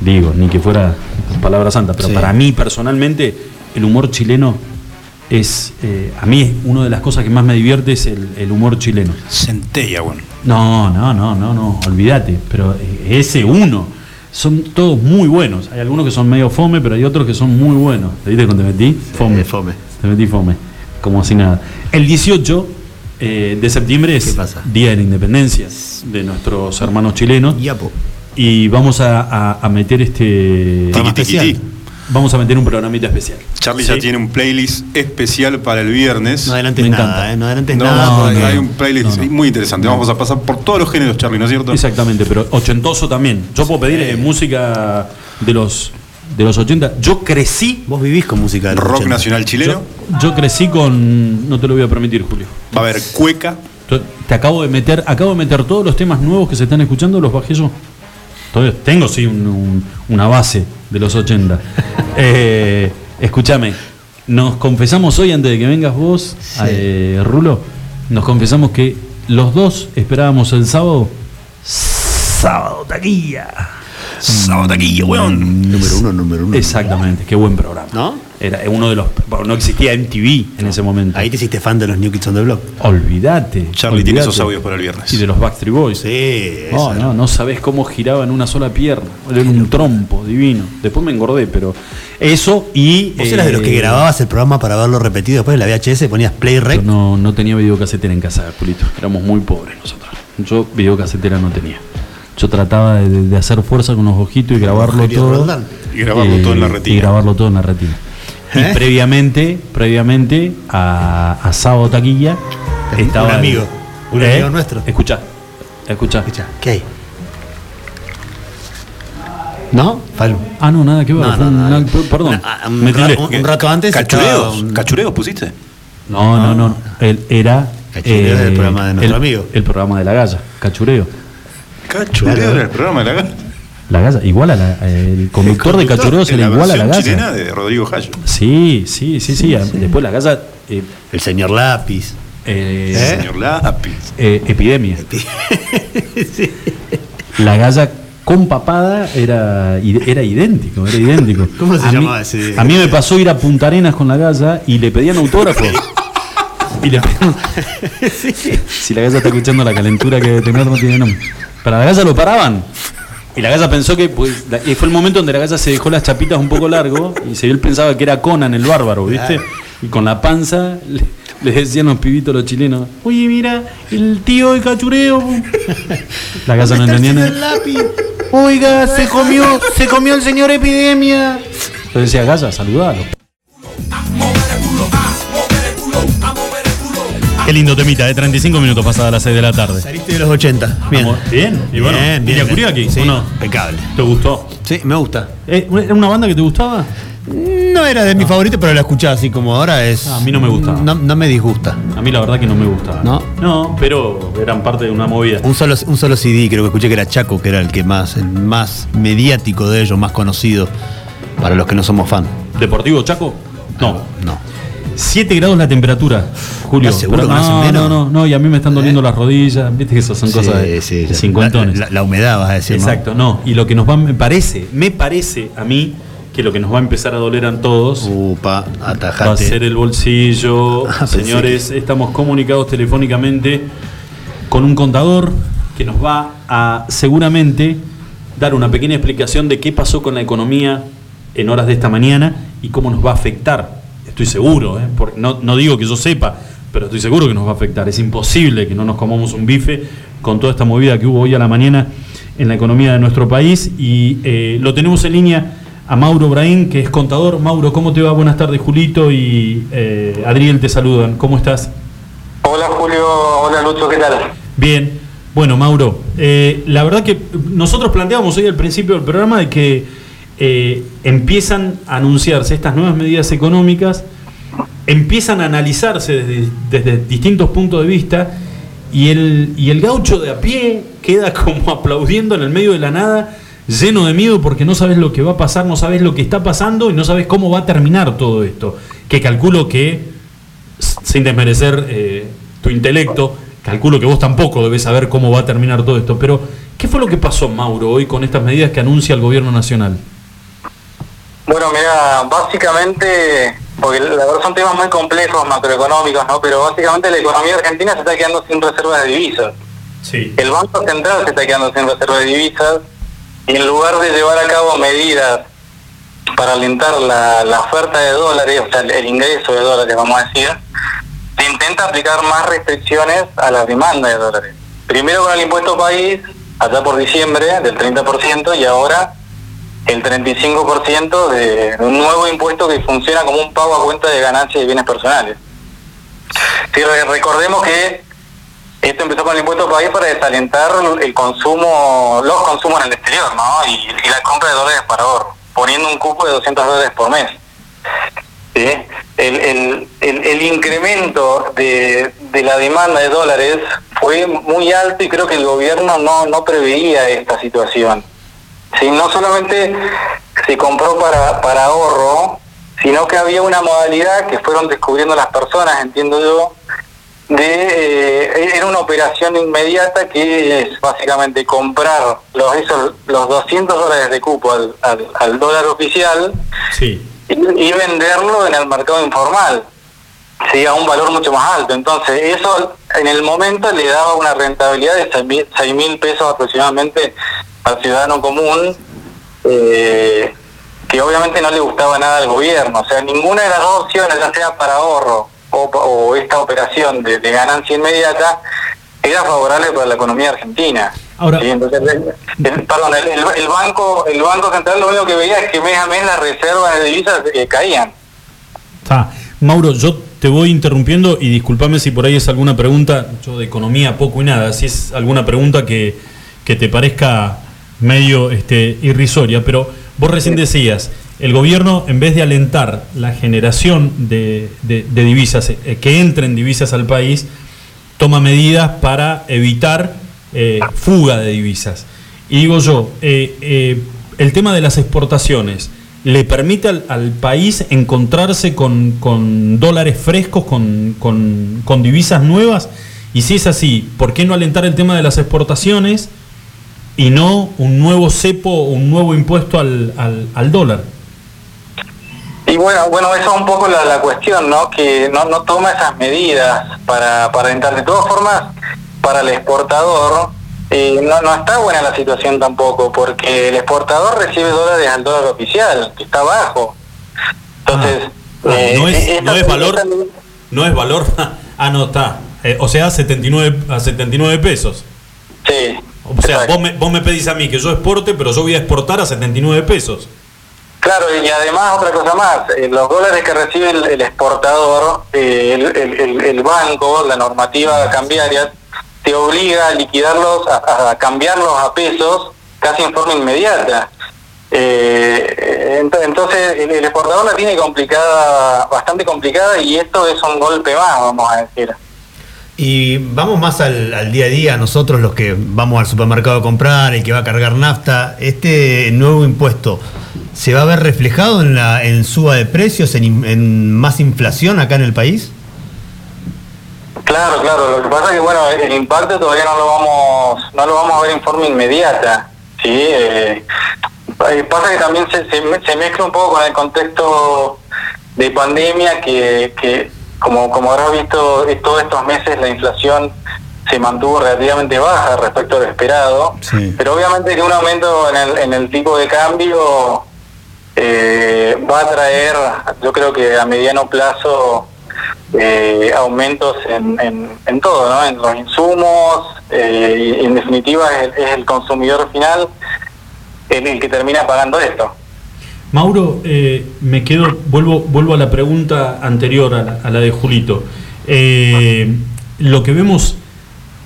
digo, ni que fuera palabra santa, pero Sí. para mí personalmente el humor chileno es eh, a mí una de las cosas que más me divierte es el, el humor chileno. Centella, bueno. No, no, no, no, no, olvídate, pero eh, ese uno son todos muy buenos. Hay algunos que son medio fome, pero hay otros que son muy buenos. ¿Te viste cuando te metí? Fome. fome. Te metí fome. Como si nada. El 18 eh, de septiembre es. Día de la Independencia de nuestros hermanos chilenos. Yapo. Y vamos a, a- a meter este. Tiki, tiki, tiki. Vamos a meter un programita especial. Charlie Sí. ya tiene un playlist especial para el viernes. No adelantes Me nada, encanta. ¿eh? No adelantes No, nada. no, porque- hay un playlist no, no. muy interesante. Vamos a pasar por todos los géneros, Charlie, ¿no es cierto? Exactamente, pero ochentoso también. Yo puedo pedir eh, música de los de los 80. Yo crecí Vos vivís con música del Rock 80. nacional chileno. Yo, yo crecí con. No te lo voy a permitir, Julio. Va a haber cueca. Te acabo de meter, acabo de meter todos los temas nuevos que se están escuchando, los bajé yo. Todavía tengo sí un- un- una base de los 80. Eh, escúchame, nos confesamos hoy antes de que vengas vos, eh, Rulo, nos confesamos que los dos esperábamos el sábado. Sábado taquilla. Sábado taquilla, weón. Número uno, número uno. Exactamente, qué buen programa. ¿No? Era uno de los. bueno, No existía MTV en ese momento. Ahí te hiciste fan de los New Kids on the Block. Olvídate. Charlie tiene olvídate. esos audios para el viernes. Y de los Backstreet Boys. Sí, No, no, no sabés cómo giraba en una sola pierna. Era un trompo divino. Después me engordé, pero eso y. Vos eras de los que eh, grababas el programa para verlo repetido después de la VHS, ponías play rec. no, no tenía videocasetera en casa, Pulito. Éramos muy pobres nosotros. Yo videocasetera no tenía. Yo trataba de, de hacer fuerza con los ojitos y grabarlo todo. Roldán. Y grabarlo todo en la retina. Y grabarlo todo en la retina. ¿Eh? Y previamente, previamente a, a Sábado Taquilla estaba. Un el- amigo, un ¿Eh? amigo nuestro. Escucha, escucha. Escucha, ¿qué hay? ¿No? Falú. Ah, no, nada que ver. No, fue no, un- no. una- perdón. Ah, un me ra- tildé. un- un rato antes Cachureos. un- ¿Cachureos pusiste? No, no, no. Él era. eh, Cachureo el programa de nuestro el- amigo. El programa de la galla, Cachureo. Cachureo Claro. era el programa de la gala. La galla, igual a la, el conductor de Cachureo se en le la iguala a la galla. de Rodrigo Jallo. Sí, sí, sí, sí. Después la galla. eh, El señor Lápiz. eh, Señor Lápiz. eh, epidemia. [LAUGHS] La galla con papada era, era idéntico, era idéntico. [LAUGHS] ¿Cómo se a llamaba mí, ese? A mí me pasó ir a Punta Arenas con la galla y le pedían autógrafo. y le [LAUGHS] pedían- Si la galla está escuchando la calentura que debe tener, no tiene nombre. Para la galla lo paraban. Y la galla pensó que, pues, la- y fue el momento donde la galla se dejó las chapitas un poco largo y se, él pensaba que era Conan el bárbaro, ¿viste? Y con la panza le, les decían los pibitos los chilenos, oye, mira, el tío de cachureo. [LAUGHS] La galla no entendía nada. Oiga, se comió, se comió el señor epidemia. Yo decía, galla, saludalo. Qué lindo temita, de 35 minutos pasada las 6 de la tarde. Saliste de los 80. Bien. Bien, y bueno, bien, bien. ¿Iria Kuriaki, Sí, no? impecable. ¿Te gustó? Sí, me gusta. ¿Eh, ¿Era una banda que te gustaba? No era de mi favorito, pero la escuchaba así como ahora es. Ah, a mí no me gustaba. No, no me disgusta. A mí la verdad que no me gustaba. ¿No? No, pero eran parte de una movida. Un solo, un solo CD, creo que escuché que era Chaco, que era el que más, el más mediático de ellos, más conocido para los que no somos fan. ¿Deportivo Chaco? No. No. 7 grados la temperatura, Julio. ¿Estás seguro Pero que no no, no, no, no, y a mí me están doliendo las rodillas. Viste que esas son cosas de, Sí, de cincuentones. La, la- la humedad, vas a decir. Exacto, no. Y lo que nos va, me parece, me parece a mí que lo que nos va a empezar a doler a todos Upa, atajate. va a ser el bolsillo. [LAUGHS] Ah, Señores, estamos comunicados telefónicamente con un contador que nos va a seguramente dar una pequeña explicación de qué pasó con la economía en horas de esta mañana y cómo nos va a afectar. Estoy seguro, ¿eh? No, no digo que yo sepa, pero estoy seguro que nos va a afectar. Es imposible que no nos comamos un bife con toda esta movida que hubo hoy a la mañana en la economía de nuestro país. Y eh, lo tenemos en línea a Mauro Braín, que es contador. Mauro, ¿cómo te va? Buenas tardes, Julito y eh, Adriel te saludan. ¿Cómo estás? Hola Julio, hola Lucho, ¿qué tal? Bien. Bueno, Mauro, eh, la verdad que nosotros planteábamos hoy al principio del programa de que eh, empiezan a anunciarse estas nuevas medidas económicas, empiezan a analizarse desde, distintos puntos de vista y el, y el gaucho de a pie queda como [LAUGHS] aplaudiendo en el medio de la nada, lleno de miedo porque no sabes lo que va a pasar, no sabes lo que está pasando y no sabes cómo va a terminar todo esto. Que calculo que, sin desmerecer eh, tu intelecto, calculo que vos tampoco debes saber cómo va a terminar todo esto. Pero, ¿qué fue lo que pasó, Mauro, hoy con estas medidas que anuncia el gobierno nacional? Bueno, mira, básicamente, porque la verdad son temas muy complejos macroeconómicos, ¿no? Pero básicamente la economía argentina se está quedando sin reservas de divisas. Sí. El Banco Central se está quedando sin reservas de divisas y en lugar de llevar a cabo medidas para alentar la, la oferta de dólares, o sea, el ingreso de dólares, vamos a decir, se intenta aplicar más restricciones a la demanda de dólares. Primero con el impuesto país, allá por diciembre, del 30%, y ahora el 35% de un nuevo impuesto que funciona como un pago a cuenta de ganancias y bienes personales. Re- recordemos que esto empezó con el impuesto país para desalentar el consumo, los consumos en el exterior, ¿no? Y, y la compra de dólares para ahorro, poniendo un cupo de 200 dólares por mes. ¿Sí? El, el, el, el incremento de, de la demanda de dólares fue muy alto y creo que el gobierno no, no preveía esta situación. ¿Sí? No solamente se compró para, para ahorro, sino que había una modalidad que fueron descubriendo las personas, entiendo yo, de eh, era una operación inmediata que es básicamente comprar los esos los 200 dólares de cupo al, al, al dólar oficial Sí. y, y venderlo en el mercado informal sí, a un valor mucho más alto. Entonces, eso en el momento le daba una rentabilidad de 6 mil pesos aproximadamente al ciudadano común, eh, que obviamente no le gustaba nada al gobierno. O sea, ninguna de las dos opciones, ya sea para ahorro o, o esta operación de, de ganancia inmediata, era favorable para la economía argentina. Ahora- Sí, entonces, el, el- perdón, el, el- el banco el banco central lo único que veía es que mes a mes las reservas de divisas eh, caían. Ah, Mauro, yo te voy interrumpiendo y discúlpame si por ahí es alguna pregunta, yo de economía poco y nada, si es alguna pregunta que, que te parezca medio este, irrisoria, pero vos recién decías, el gobierno en vez de alentar la generación de, divisas, eh, que entren divisas al país, toma medidas para evitar eh, fuga de divisas. Y digo yo, eh, el tema de las exportaciones, ¿le permite al, país encontrarse con, dólares frescos, con divisas nuevas? Y si es así, ¿por qué no alentar el tema de las exportaciones y no un nuevo cepo, un nuevo impuesto al, al- al dólar? Y bueno, bueno, esa es un poco la, la cuestión, ¿no? Que no, no toma esas medidas para, para entrar. De todas formas, para el exportador, eh, no, no está buena la situación tampoco, porque el exportador recibe dólares al dólar oficial, que está bajo. Entonces, Ah, eh, no, es, esta- no es valor, no es valor, [LAUGHS] ah, no está, Eh, o sea, 79, a 79 pesos. Sí. O sea, vos me, vos me pedís a mí que yo exporte, pero yo voy a exportar a 79 pesos. Claro, y además otra cosa más, eh, los dólares que recibe el, el exportador, eh, el, el- banco, la normativa cambiaria, te obliga a liquidarlos, a, a cambiarlos a pesos casi en forma inmediata. Eh, ent- entonces el, el exportador la tiene complicada, bastante complicada y esto es un golpe más, vamos a decir. Y vamos más al, al día a día, nosotros los que vamos al supermercado a comprar, el que va a cargar nafta, este nuevo impuesto, ¿se va a ver reflejado en la en suba de precios, en, en más inflación acá en el país? Claro, claro. Lo que pasa es que bueno, el impacto todavía no lo vamos, no lo vamos a ver en forma inmediata, sí. Eh, Eh, pasa que también se, se, se mezcla un poco con el contexto de pandemia que, que como, como habrás visto, eh, todos estos meses la inflación se mantuvo relativamente baja respecto a lo esperado, Sí. pero obviamente que un aumento en el, en el tipo de cambio eh, va a traer, yo creo que a mediano plazo, eh, aumentos en, en, en todo, ¿no? en los insumos, eh, y en definitiva es el, es el consumidor final el, el que termina pagando esto. Mauro, eh, me quedo, vuelvo, vuelvo a la pregunta anterior, a la, de Julito. Eh, lo que vemos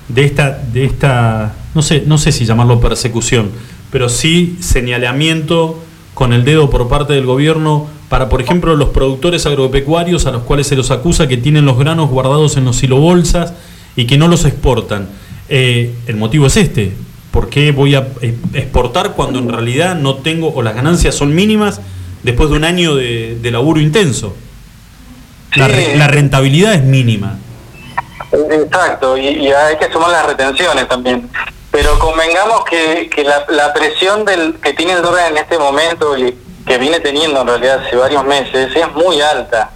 de esta, de esta, no sé, no sé si llamarlo persecución, pero sí señalamiento con el dedo por parte del gobierno para, por ejemplo, los productores agropecuarios a los cuales se los acusa que tienen los granos guardados en los silobolsas y que no los exportan. Eh, el motivo es este. ¿Por qué voy a eh, exportar cuando en realidad no tengo o las ganancias son mínimas después de un año de, de laburo intenso? La, re- Sí. la rentabilidad es mínima. Exacto, y, y hay que sumar las retenciones también. Pero convengamos que, que la, la presión del que tiene el dólar en este momento y que viene teniendo en realidad hace varios meses es muy alta.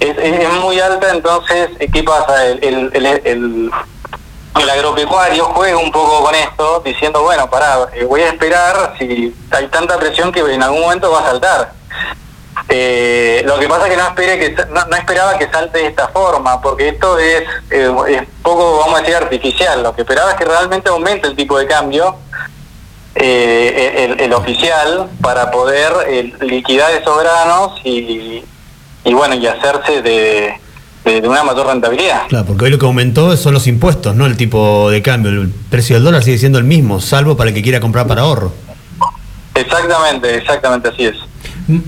Es, es- es muy alta, entonces, ¿qué pasa? El, el, el, el- agropecuario juega un poco con esto, diciendo, bueno, pará, eh, voy a esperar si hay tanta presión que en algún momento va a saltar. Eh, lo que pasa es que no, esperaba que salte de esta forma, porque esto es, eh, poco, vamos a decir, artificial. Lo que esperaba es que realmente aumente el tipo de cambio, eh, el, el oficial, para poder liquidar esos granos y bueno, y hacerse de, de- de una mayor rentabilidad. Claro, porque hoy lo que aumentó son los impuestos, no el tipo de cambio. El precio del dólar sigue siendo el mismo, salvo para el que quiera comprar para ahorro. Exactamente, exactamente así es.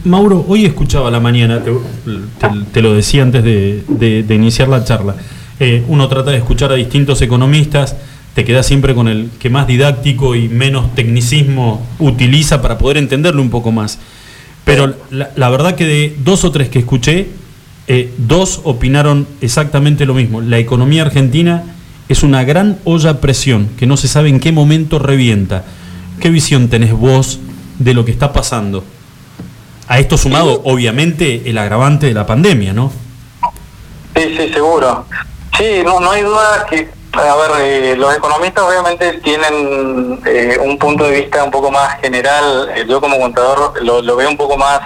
Mauro, hoy escuchaba a la mañana, te, te- te lo decía antes de, de- de iniciar la charla, eh, uno trata de escuchar a distintos economistas, te queda siempre con el que más didáctico y menos tecnicismo utiliza para poder entenderlo un poco más. Pero la, la verdad que de dos o tres que escuché, eh, dos opinaron exactamente lo mismo. La economía argentina es una gran olla a presión que no se sabe en qué momento revienta. ¿Qué visión tenés vos de lo que está pasando? A esto sumado, obviamente, el agravante de la pandemia, ¿no? Sí, sí, seguro. Sí, no, no hay duda que, a ver, eh, los economistas obviamente tienen eh, un punto de vista un poco más general. Yo como contador lo, lo veo un poco más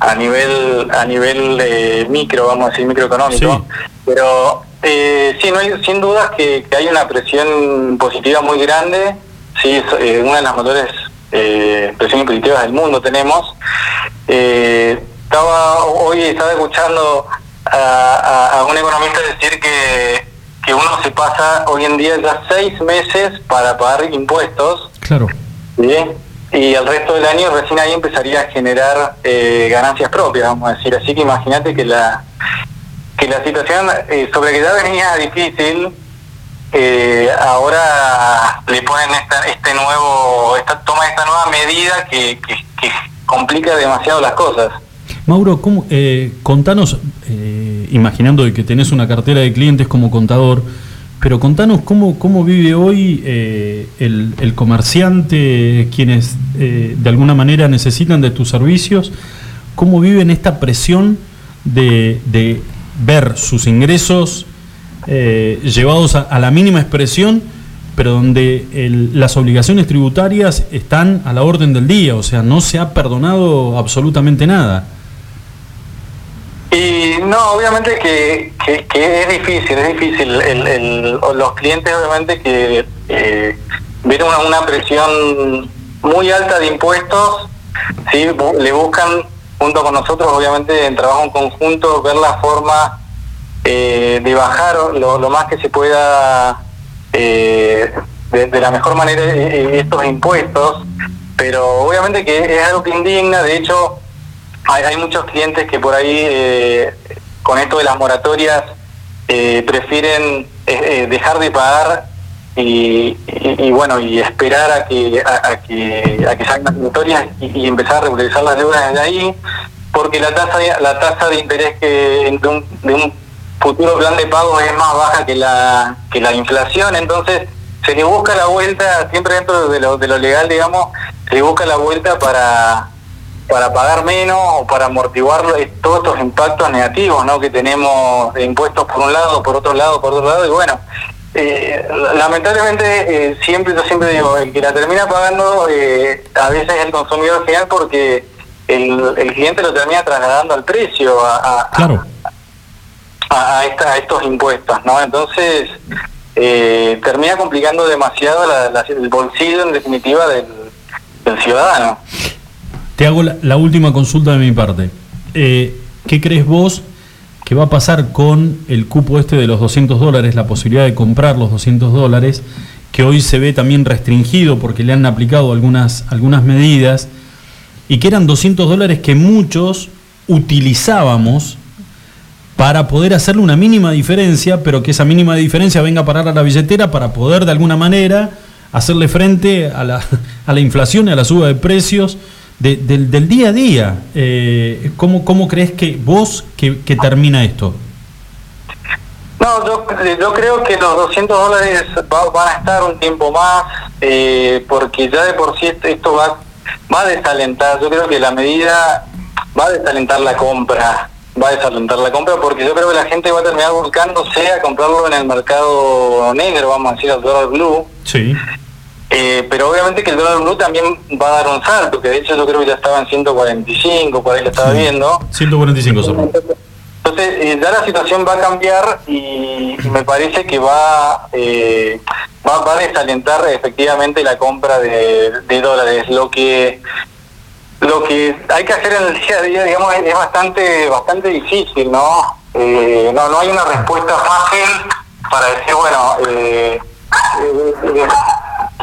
a nivel a nivel eh, micro, vamos a decir microeconómico. Pero eh, sí, no hay, sin dudas que, que hay una presión positiva muy grande. Sí, es eh, una de las mayores eh, presiones positivas del mundo tenemos. Eh, estaba hoy estaba escuchando a, a- a un economista decir que, que uno se pasa hoy en día ya seis meses para pagar impuestos Claro. ¿sí? Y el resto del año recién ahí empezaría a generar eh, ganancias propias, vamos a decir. Así que imagínate que la que la situación eh, sobre que ya venía difícil, eh, ahora le ponen esta, este nuevo, esta, toma esta nueva medida que, que, complica demasiado las cosas. Mauro, ¿cómo, eh, contanos, eh, imaginando que tenés una cartera de clientes como contador, pero contanos cómo, cómo vive hoy eh, el, comerciante, quienes eh, de alguna manera necesitan de tus servicios, cómo viven esta presión de, de ver sus ingresos eh, llevados a, a la mínima expresión, pero donde el- las obligaciones tributarias están a la orden del día, o sea, no se ha perdonado absolutamente nada. Y no, obviamente que, que, que es difícil, es difícil. El, los clientes obviamente que eh, ven una, presión muy alta de impuestos, ¿sí? Le buscan junto con nosotros, obviamente en trabajo en conjunto, ver la forma eh, de bajar lo, lo más que se pueda eh, de, de la mejor manera eh, eh, estos impuestos, pero obviamente que es algo que indigna, de hecho hay, hay muchos clientes que por ahí eh, con esto de las moratorias eh, prefieren eh, dejar de pagar y, bueno y esperar a que a, que a que salgan las moratorias y, empezar a regularizar las deudas desde ahí porque la tasa de, la tasa de interés que de un, futuro plan de pago es más baja que la que la inflación. Entonces se le busca la vuelta siempre dentro de lo, de lo legal digamos se busca la vuelta para para pagar menos o para amortiguar todos estos impactos negativos ¿no? que tenemos de impuestos por un lado, por otro lado, por otro lado, y bueno, eh, lamentablemente eh, siempre yo siempre digo, el que la termina pagando eh, a veces es el consumidor final porque el, el cliente lo termina trasladando al precio a, a, Claro. a, a esta- a estos impuestos, ¿no? Entonces eh, termina complicando demasiado la- la- el bolsillo en definitiva del, del ciudadano. Te hago la, última consulta de mi parte. Eh, ¿Qué crees vos que va a pasar con el cupo este de los 200 dólares, la posibilidad de comprar los 200 dólares, que hoy se ve también restringido porque le han aplicado algunas, algunas medidas, y que eran 200 dólares que muchos utilizábamos para poder hacerle una mínima diferencia, pero que esa mínima diferencia venga a parar a la billetera para poder de alguna manera hacerle frente a la, [LAUGHS] a la inflación y a la suba de precios de- del, del día a día. Eh, ¿cómo, ¿Cómo crees que vos que, que termina esto? No, yo, yo creo que los 200 dólares va- van a estar un tiempo más, eh, porque ya de por sí esto, va, va a desalentar, yo creo que la medida va a desalentar la compra, va a desalentar la compra, porque yo creo que la gente va a terminar buscándose a comprarlo en el mercado negro, vamos a decir, al dólar blue, Sí. Eh, pero obviamente que el dólar blue también va a dar un salto, que de hecho yo creo que ya estaba en 145, por ahí lo estaba viendo. 145 son. Entonces, eh, ya la situación va a cambiar y, y me parece que va, eh, va, va a desalentar efectivamente la compra de, de dólares. Lo que lo que hay que hacer en el día a día, digamos, es, es bastante bastante difícil, ¿no? No no hay una respuesta fácil para decir, bueno,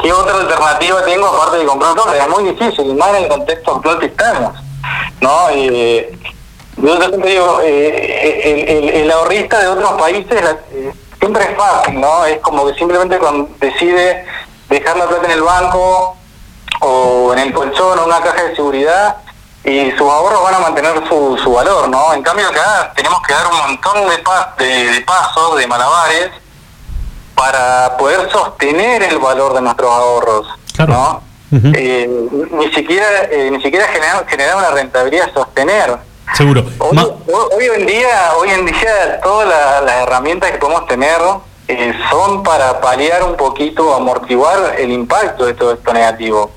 ¿qué otra alternativa tengo aparte de comprar dólares? Es muy difícil, más en el contexto actual que estamos, ¿no? Eh, yo siempre digo, eh, el, el- el ahorrista de otros países eh, siempre es fácil, ¿no? Es como que simplemente cuando decide dejar la plata en el banco o en el colchón o una caja de seguridad y sus ahorros van a mantener su, su valor, ¿no? En cambio acá tenemos que dar un montón de, pa- de, de pasos, de malabares, para poder sostener el valor de nuestros ahorros, Claro. ¿no? Eh, ni siquiera eh, ni siquiera generar, generar una rentabilidad sostener. Seguro. Hoy, en día, hoy en día todas la- las herramientas que podemos tener eh, son para paliar un poquito, amortiguar el impacto de todo esto negativo.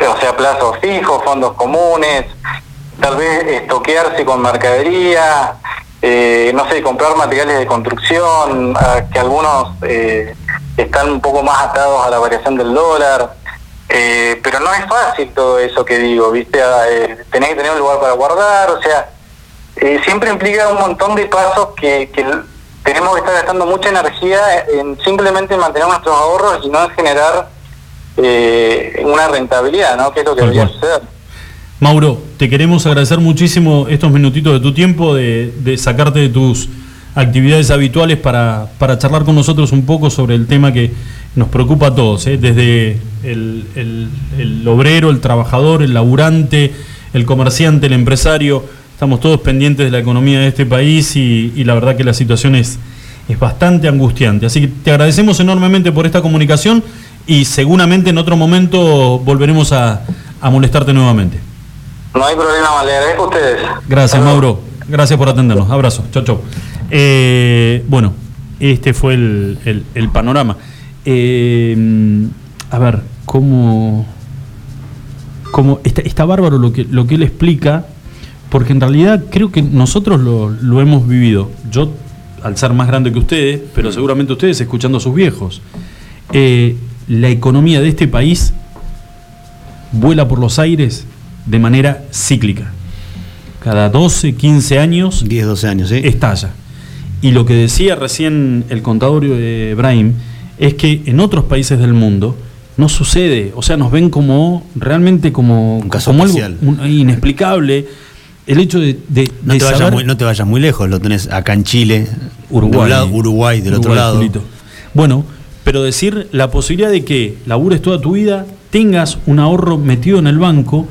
O sea, plazos fijos, fondos comunes, tal vez estoquearse con mercadería, eh, no sé, comprar materiales de construcción, que algunos eh, están un poco más atados a la variación del dólar. Eh, pero no es fácil todo eso que digo, ¿viste? Ah, eh, tenés que tener un lugar para guardar, o sea, siempre implica un montón de pasos que, tenemos que estar gastando mucha energía en simplemente mantener nuestros ahorros y no en generar eh, una rentabilidad, ¿no? Que es lo que debería suceder. Mauro, te queremos agradecer muchísimo estos minutitos de tu tiempo, de, sacarte de tus actividades habituales para, para charlar con nosotros un poco sobre el tema que nos preocupa a todos, ¿eh? desde el obrero, el trabajador, el laburante, el comerciante, el empresario. Estamos todos pendientes de la economía de este país y, y la verdad que la situación es, es bastante angustiante. Así que te agradecemos enormemente por esta comunicación y seguramente en otro momento volveremos a, a molestarte nuevamente. No hay problema, le agradezco a ustedes. Gracias. Mauro. Gracias por atendernos. Abrazo. Chau, chau. Eh, bueno, este fue el, el- el panorama. Eh, a ver, ¿cómo, cómo está, está bárbaro lo que, lo que él explica, porque en realidad creo que nosotros lo, lo hemos vivido. Yo, al ser más grande que ustedes, pero seguramente ustedes escuchando a sus viejos. Eh, la economía de este país vuela por los aires de manera cíclica. Cada 12, 15 años 10, 12 años, ¿sí? estalla. Y lo que decía recién el contador de Brahim es que en otros países del mundo no sucede, o sea, nos ven como realmente como, Un caso como algo inexplicable. El hecho de, de- No de te, vayas saber- muy, no te vayas muy lejos, lo tenés acá en Chile, Uruguay. de un lado, Uruguay del otro lado. Julito. Bueno, pero decir la posibilidad de que labures toda tu vida, tengas un ahorro metido en el banco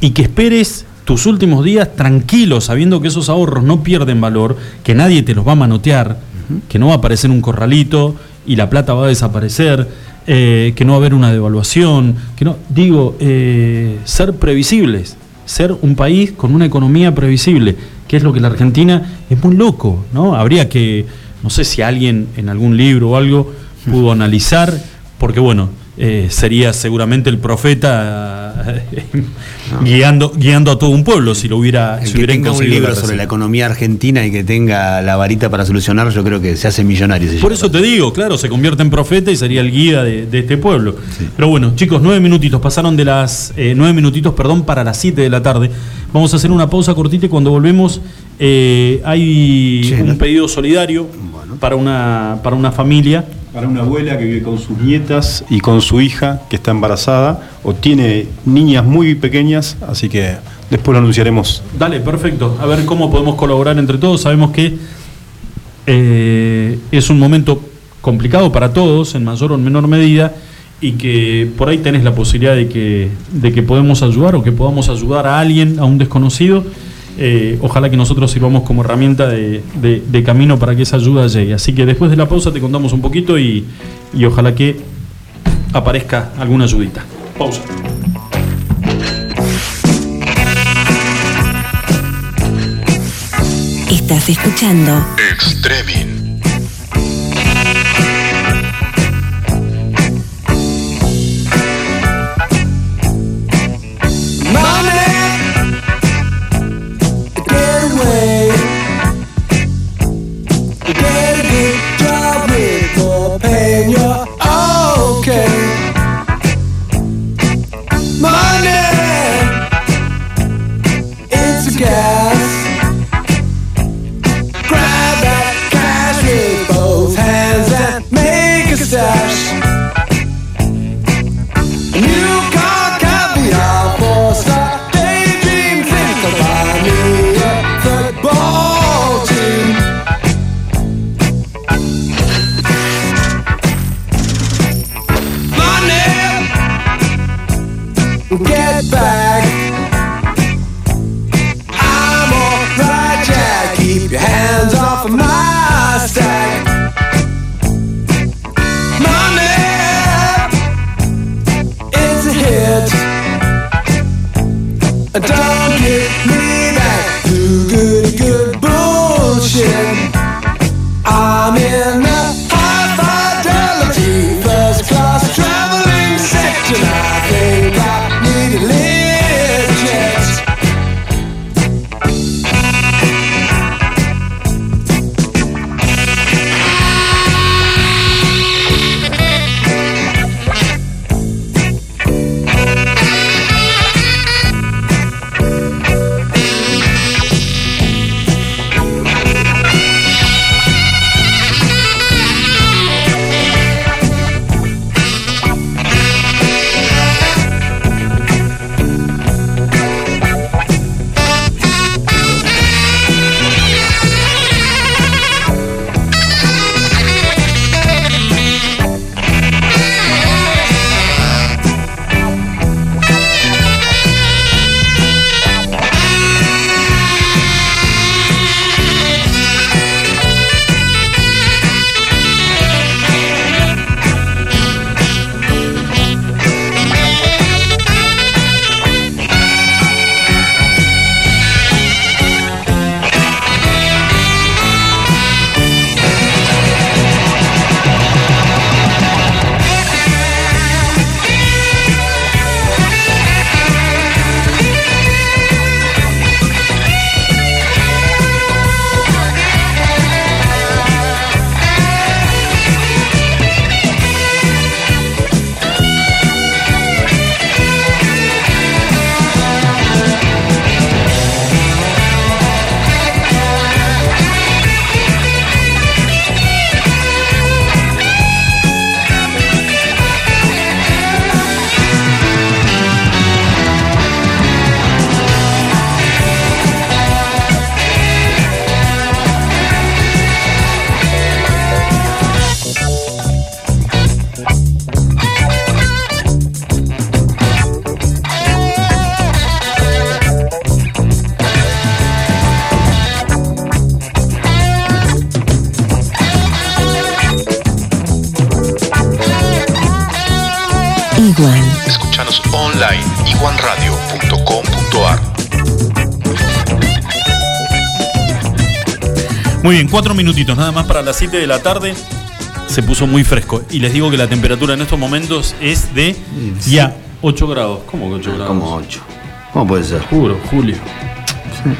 y que esperes tus últimos días tranquilo, sabiendo que esos ahorros no pierden valor, que nadie te los va a manotear, que no va a aparecer un corralito y la plata va a desaparecer. eh, que no va a haber una devaluación, que no, digo, eh, ser previsibles, ser un país con una economía previsible, que es lo que la Argentina es muy loco, ¿no? Habría que, no sé si alguien en algún libro o algo pudo [LAUGHS] analizar, porque bueno, eh, sería seguramente el profeta eh, [LAUGHS] guiando, guiando a todo un pueblo si lo hubiera, El si que tenga un libro la sobre la economía argentina y que tenga la varita para solucionar, yo creo que se hace millonario. Por eso te digo, claro, se convierte en profeta y sería el guía de, de este pueblo. Pero bueno, chicos, nueve minutitos, pasaron de las eh, nueve minutitos, perdón, para las siete de la tarde. Vamos a hacer una pausa cortita y cuando volvemos eh, hay un ¿no? pedido solidario para una para una familia. Para una abuela que vive con sus nietas y con su hija que está embarazada o tiene niñas muy pequeñas, así que después lo anunciaremos. Dale, perfecto. A ver cómo podemos colaborar entre todos. Sabemos que eh, es un momento complicado para todos, en mayor o en menor medida, y que por ahí tenés la posibilidad de que, de que podemos ayudar o que podamos ayudar a alguien, a un desconocido. Eh, ojalá que nosotros sirvamos como herramienta de, de- de camino para que esa ayuda llegue. Así que después de la pausa te contamos un poquito y, y ojalá que aparezca alguna ayudita. Pausa. Estás escuchando Extremin. Cuatro minutitos nada más para las 7 de la tarde. Se puso muy fresco. Y les digo que la temperatura en estos momentos es de ya 8 grados. ¿Cómo que 8 grados? Como 8. ¿Cómo puede ser? Juro, Julio.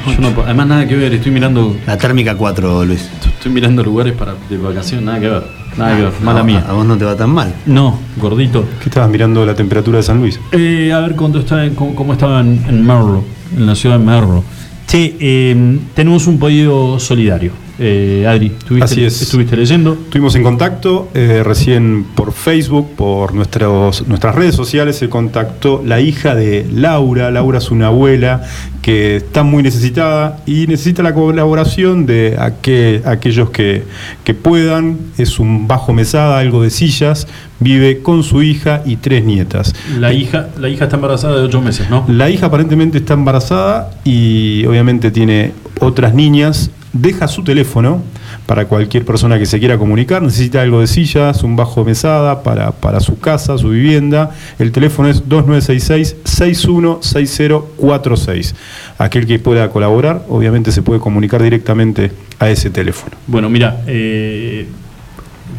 Yo no puedo- además nada que ver, estoy mirando, La térmica 4, Luis. estoy mirando lugares para de vacación, nada que ver. Nada que ver, mala a, mía. A vos no te va tan mal. No, gordito. ¿Qué estabas mirando la temperatura de San Luis? Eh, a ver cuánto está en- cómo, cómo estaba en, en Merlo, en la ciudad de Merlo. Che, eh, tenemos un pedido solidario. Eh, Adri, ¿estuviste, Así es. estuviste leyendo? Estuvimos en contacto eh, recién por Facebook, por nuestros, nuestras redes sociales, se contactó la hija de Laura. Laura es una abuela que está muy necesitada y necesita la colaboración de aquel- aquellos que, que puedan. Es un bajo mesada, algo de sillas, vive con su hija y tres nietas. La hija, la hija está embarazada de 8 meses, ¿no? La hija aparentemente está embarazada y obviamente tiene otras niñas. Deja su teléfono para cualquier persona que se quiera comunicar. Necesita algo de sillas, un bajo mesada para, para su casa, su vivienda. El teléfono es 2966-616046. Aquel que pueda colaborar, obviamente se puede comunicar directamente a ese teléfono. Bueno, mira, eh,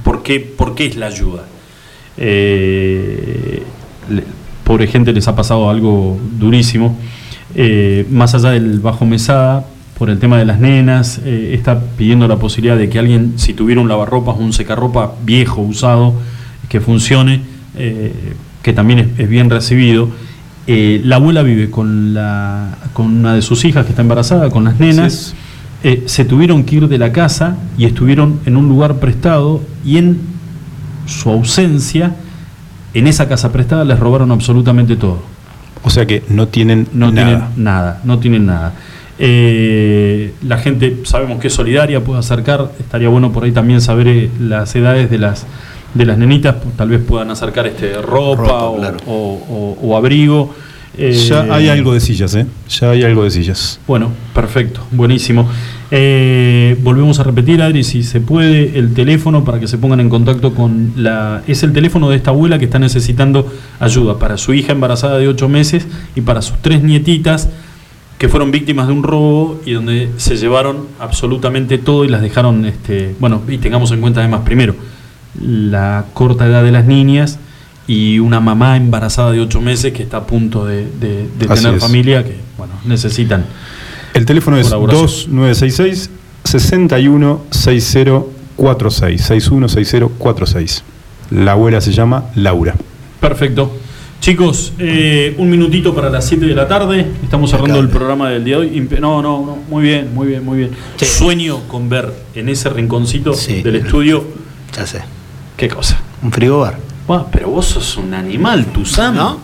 ¿por, qué, por qué es la ayuda? Eh, pobre gente les ha pasado algo durísimo. Eh, más allá del bajo mesada, por el tema de las nenas, eh, está pidiendo la posibilidad de que alguien, si tuviera un lavarropas o un secarropa viejo, usado, que funcione, eh, que también es, es bien recibido. Eh, la abuela vive con, la, con una de sus hijas que está embarazada, con las nenas. Se tuvieron que ir de la casa y estuvieron en un lugar prestado y en su ausencia, en esa casa prestada les robaron absolutamente todo. O sea que no tienen No nada. tienen nada, no tienen nada. Eh, la gente sabemos que es solidaria, puede acercar, estaría bueno por ahí también saber eh, las edades de las de las nenitas, pues, tal vez puedan acercar este ropa, Ropa, o, claro. o- o- o abrigo. Eh, Ya hay algo de sillas, ¿eh? Ya hay algo de sillas. Bueno, perfecto, buenísimo. Eh, volvemos a repetir, Adri, si se puede, el teléfono para que se pongan en contacto con la... Es el teléfono de esta abuela que está necesitando ayuda para su hija embarazada de 8 meses y para sus tres nietitas que fueron víctimas de un robo y donde se llevaron absolutamente todo y las dejaron, este, bueno, y tengamos en cuenta además primero la corta edad de las niñas y una mamá embarazada de 8 meses que está a punto de, de- de Así tener es. familia que, bueno, necesitan. El teléfono es Colaboración. 2966 616046 616046. La abuela se llama Laura. Perfecto. Chicos, eh, un minutito para las 7 de la tarde. Estamos cerrando el programa del día de hoy. No, no, no. Muy bien, muy bien, muy bien. Sueño con ver en ese rinconcito del estudio. Ya sé. ¿Qué cosa? Un frigobar. Buah, pero vos sos un animal, tu. ¿No?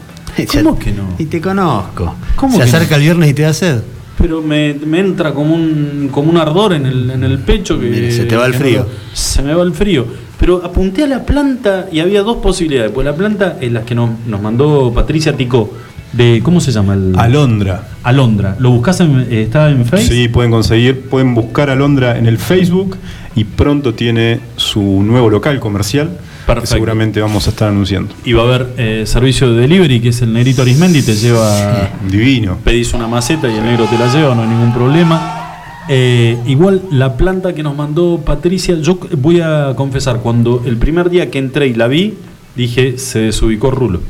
¿Cómo [LAUGHS] que no? Y te conozco. ¿Cómo Se acerca no? el viernes y te da sed. Pero me, me entra como un, como un ardor en el, en el pecho que. Mire, se te va el frío. no- se me va el frío. Pero apunté a la planta y había dos posibilidades. Pues la planta es la que nos, nos mandó Patricia Ticó. De, ¿Cómo se llama? El, Alondra. Alondra. ¿Lo buscás en, eh, está en Facebook? Sí, pueden conseguir, pueden buscar Alondra en el Facebook y pronto tiene su nuevo local comercial que seguramente vamos a estar anunciando. Y va a haber eh, servicio de delivery, que es el negrito Arismendi, te lleva. Divino. Pedís una maceta y el negro te la lleva, no hay ningún problema. Eh, igual la planta que nos mandó Patricia, yo voy a confesar, cuando el primer día que entré y la vi, dije, se desubicó Rulo.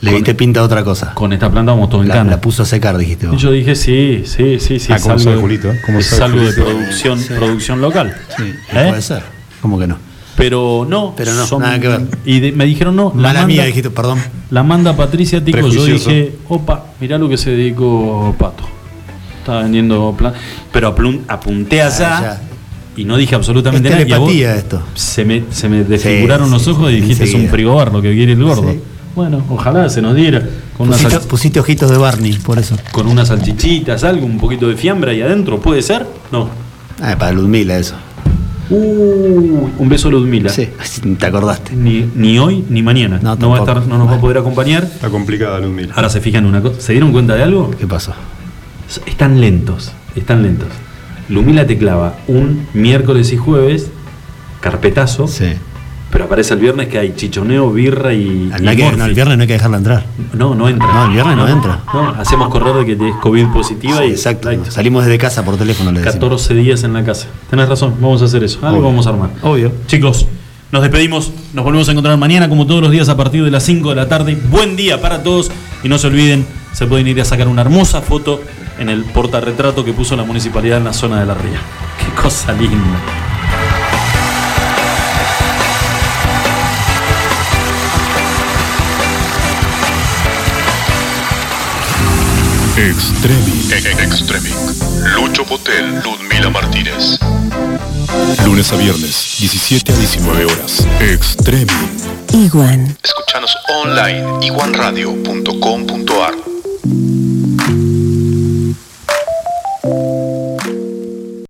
Le diste pinta a otra cosa. Con esta planta vamos todo en La, cana. la puso a secar, dijiste Y vos. yo dije, sí, sí, sí, sí. Ah, es ¿cómo algo Julito, eh? ¿Cómo es algo de producción, producción local. Sí, ¿Eh? puede ser. ¿Cómo que no? Pero no. Pero no, son- nada que ver. Y de- me dijeron no. la Mala manda- mía, dijiste, perdón. La manda Patricia Tico. Yo dije, opa, mirá lo que se dedicó Pato. Estaba vendiendo plan. Pero apunté allá Ah, ya. y no dije absolutamente Es nada. vos esto. Se me, se me desfiguraron Sí, los sí, ojos y dijiste, es un frigobar lo que quiere el gordo. Sí. Bueno, ojalá se nos diera. Con Pusiste, ojitos de Barney, por eso. con unas salchichitas, algo, un poquito de fiambre ahí adentro. ¿Puede ser? No. Ah, para Ludmila eso. Uh, un beso a Ludmila. Sí, te acordaste. Ni, ni hoy ni mañana. No, No, va a estar, no nos va a poder acompañar. Está complicada, Ludmila. Ahora se fijan en una cosa. ¿Se dieron cuenta de algo? ¿Qué pasó? Están lentos, están lentos. Lumila te clava un miércoles y jueves, carpetazo, Sí. Pero aparece el viernes que hay chichoneo, birra y. No, y que- no, el viernes no hay que dejarla entrar. No, no entra. No, el viernes no entra. No, hacemos correr de que es COVID positiva Sí, y exacto. Salimos desde casa por teléfono, le decimos. 14 días en la casa. Tenés razón, vamos a hacer eso. Algo Obvio. vamos a armar. Obvio. Chicos, nos despedimos. Nos volvemos a encontrar mañana, como todos los días, a partir de las 5 de la tarde. Buen día para todos. Y no se olviden, se pueden ir a sacar una hermosa foto en el portarretrato que puso la municipalidad en la zona de la ría. Qué cosa linda. Extremic. Extremic. Lucho Potel, Ludmila Martínez. Lunes a viernes, 17 a 19 horas. Extremic. Iguan. Escuchanos online iguanradio.com.ar